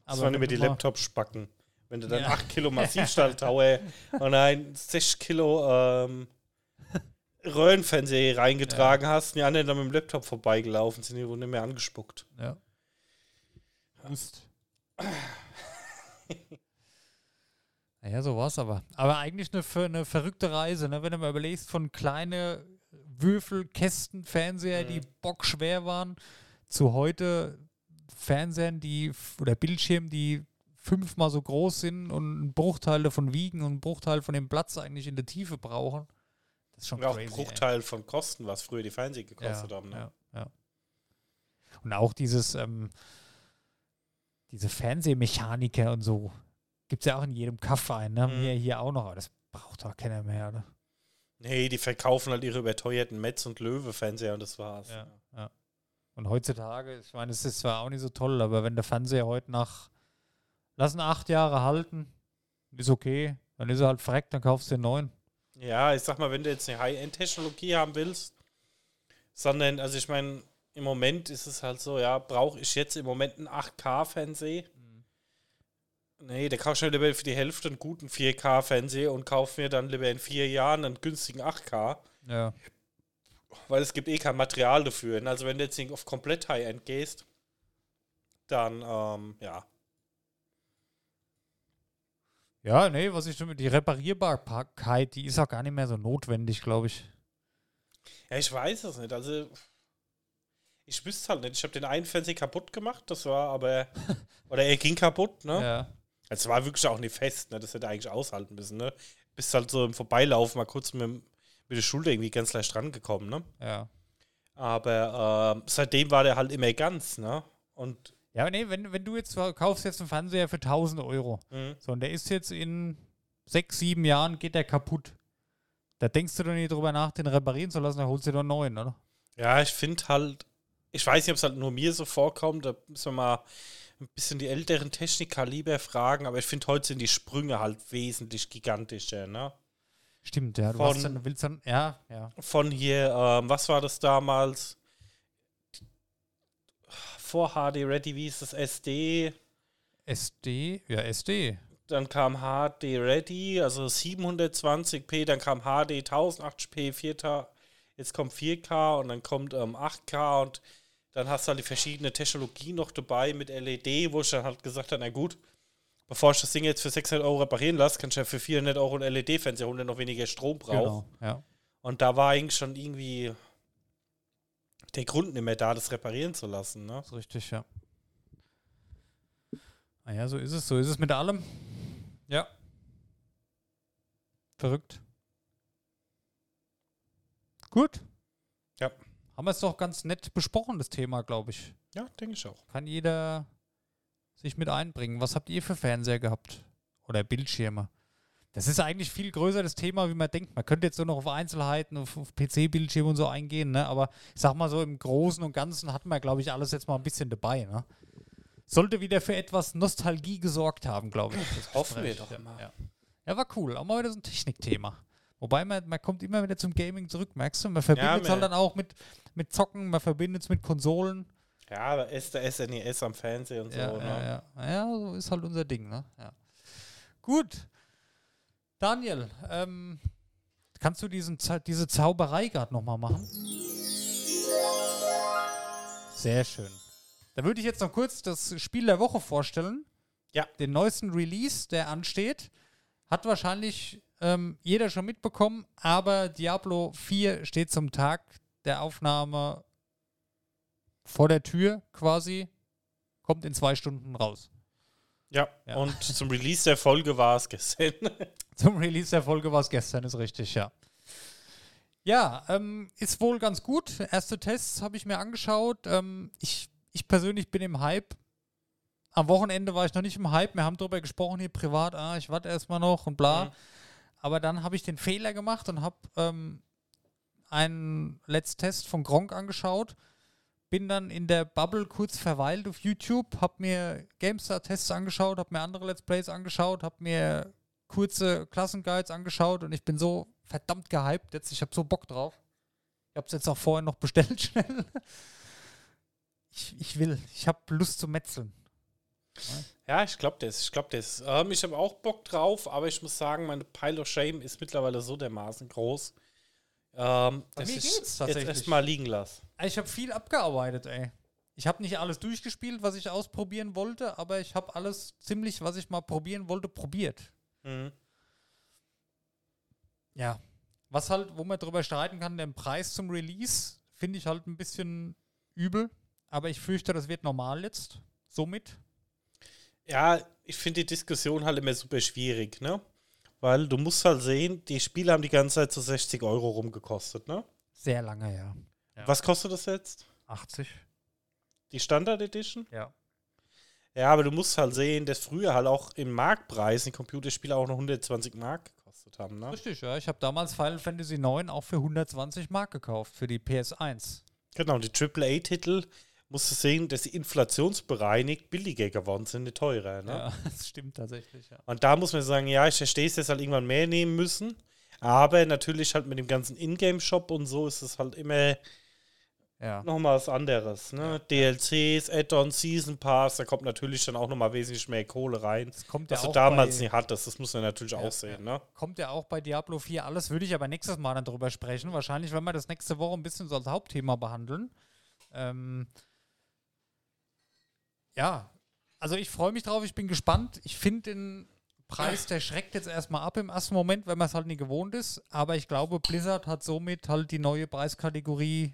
Das Aber waren wenn immer die Laptops spacken. Wenn du dann Ja. 8 Kilo [laughs] Massivstahltower und ein 6 Kilo ähm, Röhrenfernseher reingetragen hast, und die anderen dann mit dem Laptop vorbeigelaufen sind, die wurden nicht mehr angespuckt. Ja. Hust. naja, [laughs] so war's aber. Aber eigentlich eine, eine verrückte Reise, ne? wenn du mal überlegst, von kleine Würfelkästen, Fernseher, die bockschwer waren, zu heute Fernsehern, die oder Bildschirmen, die fünfmal so groß sind und einen Bruchteil davon wiegen und einen Bruchteil von dem Platz eigentlich in der Tiefe brauchen. Das ist schon Und auch crazy. ein ey. Bruchteil von Kosten, was früher die Fernseher gekostet ja, haben. Ne? Ja, ja. Und auch dieses, ähm, diese Fernsehmechaniker und so, gibt es ja auch in jedem Kaff ein, ne? Mhm. Mir hier auch noch, aber das braucht doch keiner mehr, oder? Nee, die verkaufen halt ihre überteuerten Metz- und Löwe-Fernseher und das war's. Ja, ja. Und heutzutage, ich meine, es ist zwar auch nicht so toll, aber wenn der Fernseher heute nach, lassen acht Jahre halten, ist okay, dann ist er halt verreckt, dann kaufst du den neuen. Ja, ich sag mal, wenn du jetzt eine High-End-Technologie haben willst, sondern, also ich meine, im Moment ist es halt so, ja, brauche ich jetzt im Moment einen 8K-Fernseher? Nee, der kaufst du lieber für die Hälfte einen guten 4K-Fernseher und kauf mir dann lieber in vier Jahren einen günstigen 8K, Ja. weil es gibt eh kein Material dafür. Also wenn du jetzt auf komplett High-End gehst, dann, ähm, ja. Ja, nee, was ich die Reparierbarkeit, die ist auch gar nicht mehr so notwendig, glaube ich. Ja, ich weiß es nicht. Also, ich wüsste halt nicht. Ich habe den einen Fernseher kaputt gemacht, das war aber. [laughs] oder er ging kaputt, ne? Ja. Es war wirklich auch nicht fest, ne? Das hätte eigentlich aushalten müssen, ne? Bist halt so im Vorbeilaufen mal kurz mit, mit der Schulter irgendwie ganz leicht rangekommen, ne? Ja. Aber ähm, seitdem war der halt immer ganz, ne? Und Ja, nee, wenn, wenn du jetzt kaufst jetzt einen Fernseher für 1000 Euro, Mhm. so, und der ist jetzt in sechs, sieben Jahren, geht der kaputt. Da denkst du doch nicht drüber nach, den reparieren zu lassen, da holst du dir doch einen neuen, oder? ja, ich finde halt, ich weiß nicht, ob es halt nur mir so vorkommt, da müssen wir mal ein bisschen die älteren Techniker lieber fragen, aber ich finde, heute sind die Sprünge halt wesentlich gigantischer, ne? Stimmt, ja. Du Von- hast dann, willst dann, ja, ja. von hier, ähm, was war das damals? Vor HD Ready, wie ist das? SD. SD, ja, SD. Dann kam HD Ready, also 720p, dann kam HD 1080p, 4K, jetzt kommt 4K und dann kommt ähm, 8K und dann hast du halt die verschiedenen Technologien noch dabei mit LED, wo ich dann halt gesagt habe, na gut, bevor ich das Ding jetzt für 600 Euro reparieren lasse, kann ich ja für 400 Euro einen LED-Fernseher holen, der noch weniger Strom braucht. Genau, ja. Und da war eigentlich schon irgendwie der Grund nicht mehr da, das reparieren zu lassen. Ne? ist richtig, ja. Naja, so ist es, so ist es mit allem. Ja. Verrückt. Gut. Ja. Haben wir es doch ganz nett besprochen, das Thema, glaube ich. Ja, denke ich auch. Kann jeder sich mit einbringen. Was habt ihr für Fernseher gehabt? Oder Bildschirme? Das ist eigentlich viel größer das Thema, wie man denkt. Man könnte jetzt nur noch auf Einzelheiten, auf, auf PC-Bildschirme und so eingehen, ne? aber ich sag mal so, im Großen und Ganzen hatten wir, glaube ich, alles jetzt mal ein bisschen dabei. Ne? Sollte wieder für etwas Nostalgie gesorgt haben, glaube ich. das Hoffen wir doch ja, mal. Ja. ja, war cool. Auch mal wieder so ein Technikthema. Wobei man, man kommt immer wieder zum Gaming zurück, merkst du? Man verbindet es man- halt dann auch mit, mit Zocken, man verbindet es mit Konsolen. Ja, aber ist der SNES am Fernsehen und so. Ja, ne? ja, ja. ja, so ist halt unser Ding, ne? Ja. Gut. Daniel, ähm, kannst du diesen, diese Zauberei gerade nochmal machen? Sehr schön. Da würde ich jetzt noch kurz das Spiel der Woche vorstellen. Ja. Den neuesten Release, der ansteht. Hat wahrscheinlich ähm, jeder schon mitbekommen, aber Diablo 4 steht zum Tag der Aufnahme vor der Tür quasi. Kommt in zwei Stunden raus. Ja, Ja. und zum Release der Folge war es gestern. [laughs] Zum Release der Folge war es gestern, ist richtig, ja. Ja, ähm, ist wohl ganz gut. Erste Tests habe ich mir angeschaut. Ähm, ich, ich persönlich bin im Hype. Am Wochenende war ich noch nicht im Hype. Wir haben darüber gesprochen hier privat. Ah, ich warte erstmal noch und bla. Mhm. Aber dann habe ich den Fehler gemacht und habe ähm, einen Let's Test von Gronk angeschaut. Bin dann in der Bubble kurz verweilt auf YouTube, habe mir GameStar-Tests angeschaut, habe mir andere Let's Plays angeschaut, habe mir kurze Klassenguides angeschaut und ich bin so verdammt gehypt jetzt. Ich habe so Bock drauf. Ich habe es jetzt auch vorher noch bestellt [laughs] schnell. Ich, ich will. Ich habe Lust zu metzeln. Ja, ich glaube das. Ich glaube das. Ähm, ich habe auch Bock drauf, aber ich muss sagen, meine Pile of Shame ist mittlerweile so dermaßen groß. Ähm, Bei dass mir ich geht's jetzt tatsächlich. erstmal liegen lasse. Ich habe viel abgearbeitet, ey. Ich habe nicht alles durchgespielt, was ich ausprobieren wollte, aber ich habe alles ziemlich, was ich mal probieren wollte, probiert. Mhm. Ja. Was halt, wo man drüber streiten kann, den Preis zum Release finde ich halt ein bisschen übel. Aber ich fürchte, das wird normal jetzt. Somit. Ja, ich finde die Diskussion halt immer super schwierig, ne? Weil du musst halt sehen, die Spiele haben die ganze Zeit so 60 Euro rumgekostet, ne? Sehr lange, ja. Ja. Was kostet das jetzt? 80. Die Standard Edition? Ja. Ja, aber du musst halt sehen, dass früher halt auch im Marktpreis die Computerspiele auch noch 120 Mark gekostet haben, ne? Richtig, ja. Ich habe damals Final Fantasy IX auch für 120 Mark gekauft, für die PS1. Genau, die AAA-Titel musst du sehen, dass sie inflationsbereinigt billiger geworden sind, nicht teurer, ne? Ja, [laughs] das stimmt tatsächlich, ja. Und da muss man sagen, ja, ich verstehe es jetzt halt irgendwann mehr nehmen müssen. Aber natürlich halt mit dem ganzen Ingame-Shop und so ist es halt immer Ja. nochmal was anderes. Ne? DLCs, Add-ons, Season Pass, da kommt natürlich dann auch nochmal wesentlich mehr Kohle rein. Das kommt Was ja du damals nicht hattest, das muss man natürlich Ja, auch sehen. Ne? kommt ja auch bei Diablo 4 alles, würde ich aber nächstes Mal dann drüber sprechen. Wahrscheinlich, wenn wir das nächste Woche ein bisschen so als Hauptthema behandeln. Ähm, ja, also ich freue mich drauf, ich bin gespannt. Ich finde den Preis, der schreckt jetzt erstmal ab im ersten Moment, wenn man es halt nie gewohnt ist. Aber ich glaube, Blizzard hat somit halt die neue Preiskategorie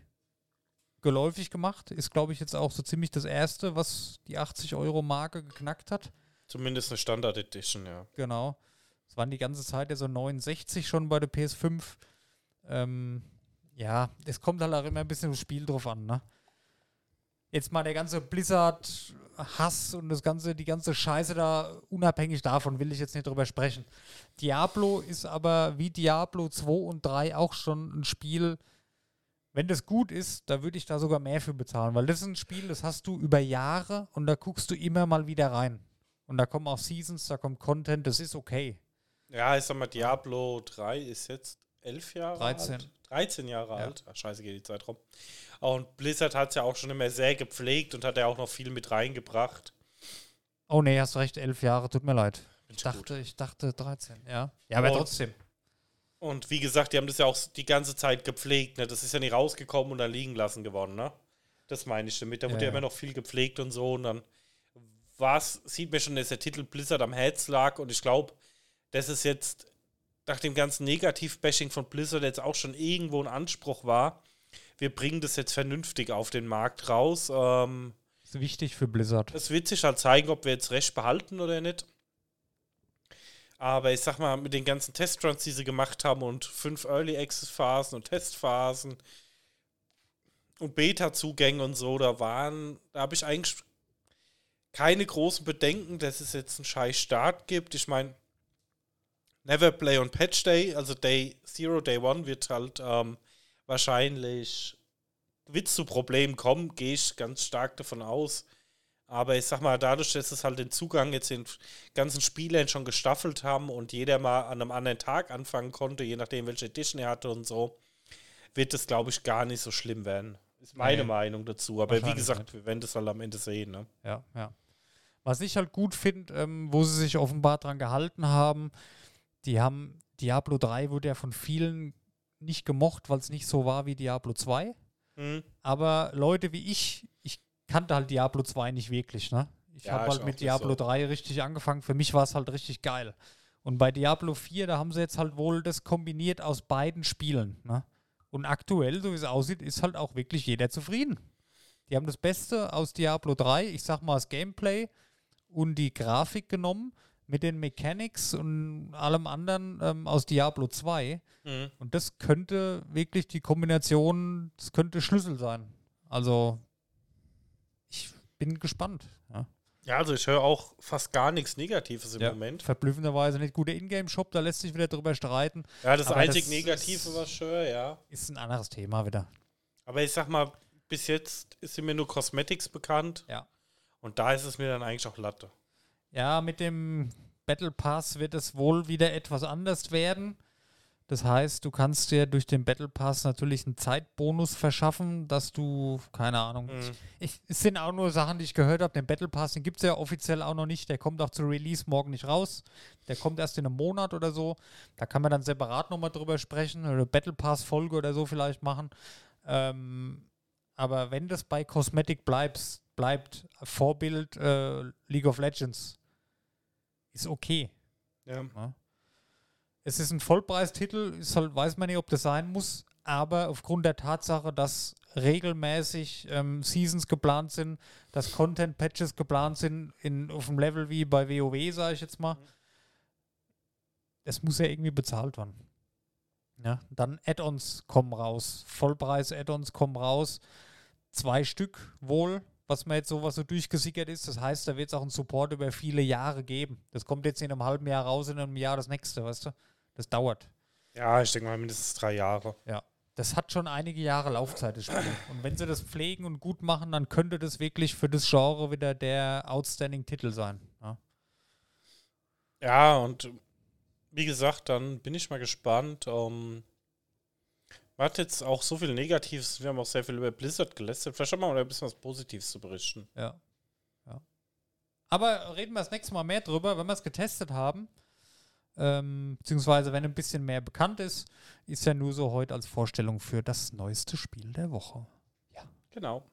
geläufig gemacht. Ist, glaube ich, jetzt auch so ziemlich das erste, was die 80-Euro-Marke geknackt hat. Zumindest eine Standard Edition, ja. Genau. Es waren die ganze Zeit ja so 69 schon bei der PS5. Ähm, ja, es kommt halt auch immer ein bisschen aufs Spiel drauf an, ne? Jetzt mal der ganze Blizzard-Hass und das ganze, die ganze Scheiße da, unabhängig davon will ich jetzt nicht drüber sprechen. Diablo ist aber wie Diablo 2 und 3 auch schon ein Spiel, wenn das gut ist, da würde ich da sogar mehr für bezahlen, weil das ist ein Spiel, das hast du über Jahre und da guckst du immer mal wieder rein. Und da kommen auch Seasons, da kommt Content, das ist okay. Ja, ich sag mal, Diablo 3 ist jetzt elf Jahre 13. alt. 13 Jahre Ja. alt. Ach, scheiße, geht die Zeit rum. Und Blizzard hat es ja auch schon immer sehr gepflegt und hat ja auch noch viel mit reingebracht. Oh nee, hast recht, elf Jahre, tut mir leid. Ich dachte, ich dachte 13, ja. Ja, aber Und- trotzdem. Und wie gesagt, die haben das ja auch die ganze Zeit gepflegt. Ne? Das ist ja nicht rausgekommen und dann liegen lassen geworden. Ne? Das meine ich damit. Da Ja, wurde ja, ja. immer noch viel gepflegt und so. Und dann was sieht man schon, dass der Titel Blizzard am Herz lag. Und ich glaube, dass es jetzt nach dem ganzen Negativ-Bashing von Blizzard jetzt auch schon irgendwo ein Anspruch war. Wir bringen das jetzt vernünftig auf den Markt raus. Ähm, Ist wichtig für Blizzard. es wird sich halt zeigen, ob wir jetzt recht behalten oder nicht. Aber ich sag mal, mit den ganzen Testruns, die sie gemacht haben und fünf Early Access Phasen und Testphasen und Beta-Zugänge und so, da waren, da habe ich eigentlich keine großen Bedenken, dass es jetzt einen scheiß Start gibt. Ich meine, Never Play on Patch Day, also Day Zero, Day One wird halt ähm, wahrscheinlich wird zu Problemen kommen, gehe ich ganz stark davon aus. Aber ich sag mal, dadurch, dass es halt den Zugang jetzt den ganzen Spielern schon gestaffelt haben und jeder mal an einem anderen Tag anfangen konnte, je nachdem, welche Edition er hatte und so, wird es, glaube ich, gar nicht so schlimm werden. Ist meine Nee. Meinung dazu. Aber wie gesagt, wir werden das halt am Ende sehen. Ne? Ja, ja. Was ich halt gut finde, ähm, wo sie sich offenbar dran gehalten haben, die haben Diablo 3 wurde ja von vielen nicht gemocht, weil es nicht so war wie Diablo 2. Hm? Aber Leute wie ich, ich kannte halt Diablo 2 nicht wirklich, ne? Ich Ja, habe halt mit Diablo so. 3 richtig angefangen. Für mich war es halt richtig geil. Und bei Diablo 4, da haben sie jetzt halt wohl das kombiniert aus beiden Spielen, ne? Und aktuell, so wie es aussieht, ist halt auch wirklich jeder zufrieden. Die haben das Beste aus Diablo 3, ich sag mal das Gameplay und die Grafik genommen mit den Mechanics und allem anderen ähm, aus Diablo 2. Mhm. Und das könnte wirklich die Kombination, das könnte Schlüssel sein. Also, ich bin gespannt. Ja. Ja, also ich höre auch fast gar nichts Negatives im Ja, Moment. Verblüffenderweise nicht guter Ingame-Shop, da lässt sich wieder drüber streiten. Ja, das einzig Negative, ist- was ich höre, ja. Ist ein anderes Thema wieder. Aber ich sag mal, bis jetzt sind mir nur Cosmetics bekannt. Ja. Und da ist es mir dann eigentlich auch Latte. Ja, mit dem Battle Pass wird es wohl wieder etwas anders werden. Das heißt, du kannst dir durch den Battle Pass natürlich einen Zeitbonus verschaffen, dass du, keine Ahnung, Mhm. ich, es sind auch nur Sachen, die ich gehört habe. Den Battle Pass, den gibt es ja offiziell auch noch nicht. Der kommt auch zu Release morgen nicht raus. Der kommt erst in einem Monat oder so. Da kann man dann separat nochmal drüber sprechen oder Battle Pass-Folge oder so vielleicht machen. Ähm, aber wenn das bei Cosmetic bleibt, bleibt Vorbild äh, League of Legends, ist okay. Ja. Es ist ein Vollpreistitel, ist halt, weiß man nicht, ob das sein muss, aber aufgrund der Tatsache, dass regelmäßig ähm, Seasons geplant sind, dass Content-Patches geplant sind, in, auf dem Level wie bei WoW, sage ich jetzt mal, es muss ja irgendwie bezahlt werden. Ja, dann Add-ons kommen raus, Vollpreis-Add-ons kommen raus, zwei Stück wohl, was mir jetzt so was so durchgesickert ist. Das heißt, da wird es auch einen Support über viele Jahre geben. Das kommt jetzt in einem halben Jahr raus, in einem Jahr das nächste, weißt du? Das dauert. ja, ich denke mal mindestens drei Jahre. Ja. Das hat schon einige Jahre Laufzeit, das Spiel. Und wenn sie das pflegen und gut machen, dann könnte das wirklich für das Genre wieder der Outstanding-Titel sein. Ja. Ja, und wie gesagt, dann bin ich mal gespannt. Ähm, man hat jetzt auch so viel Negatives, wir haben auch sehr viel über Blizzard gelästert. Vielleicht haben wir mal ein bisschen was Positives zu berichten. Ja. ja. Aber reden wir das nächste Mal mehr drüber, wenn wir es getestet haben. Ähm, beziehungsweise, wenn ein bisschen mehr bekannt ist, ist ja nur so heute als Vorstellung für das neueste Spiel der Woche. Genau.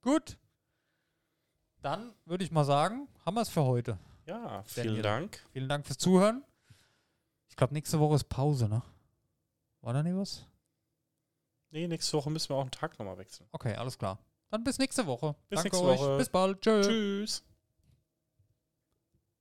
Gut. Dann würde ich mal sagen, haben wir es für heute. Ja, vielen Daniel. Dank. Vielen Dank fürs Zuhören. Ich glaube, nächste Woche ist Pause, ne? War da nicht was? Nee, nächste Woche müssen wir auch einen Tag nochmal wechseln. Okay, alles klar. Dann bis nächste Woche. Bis Danke nächste euch. Woche. Bis bald. Tschö. Tschüss.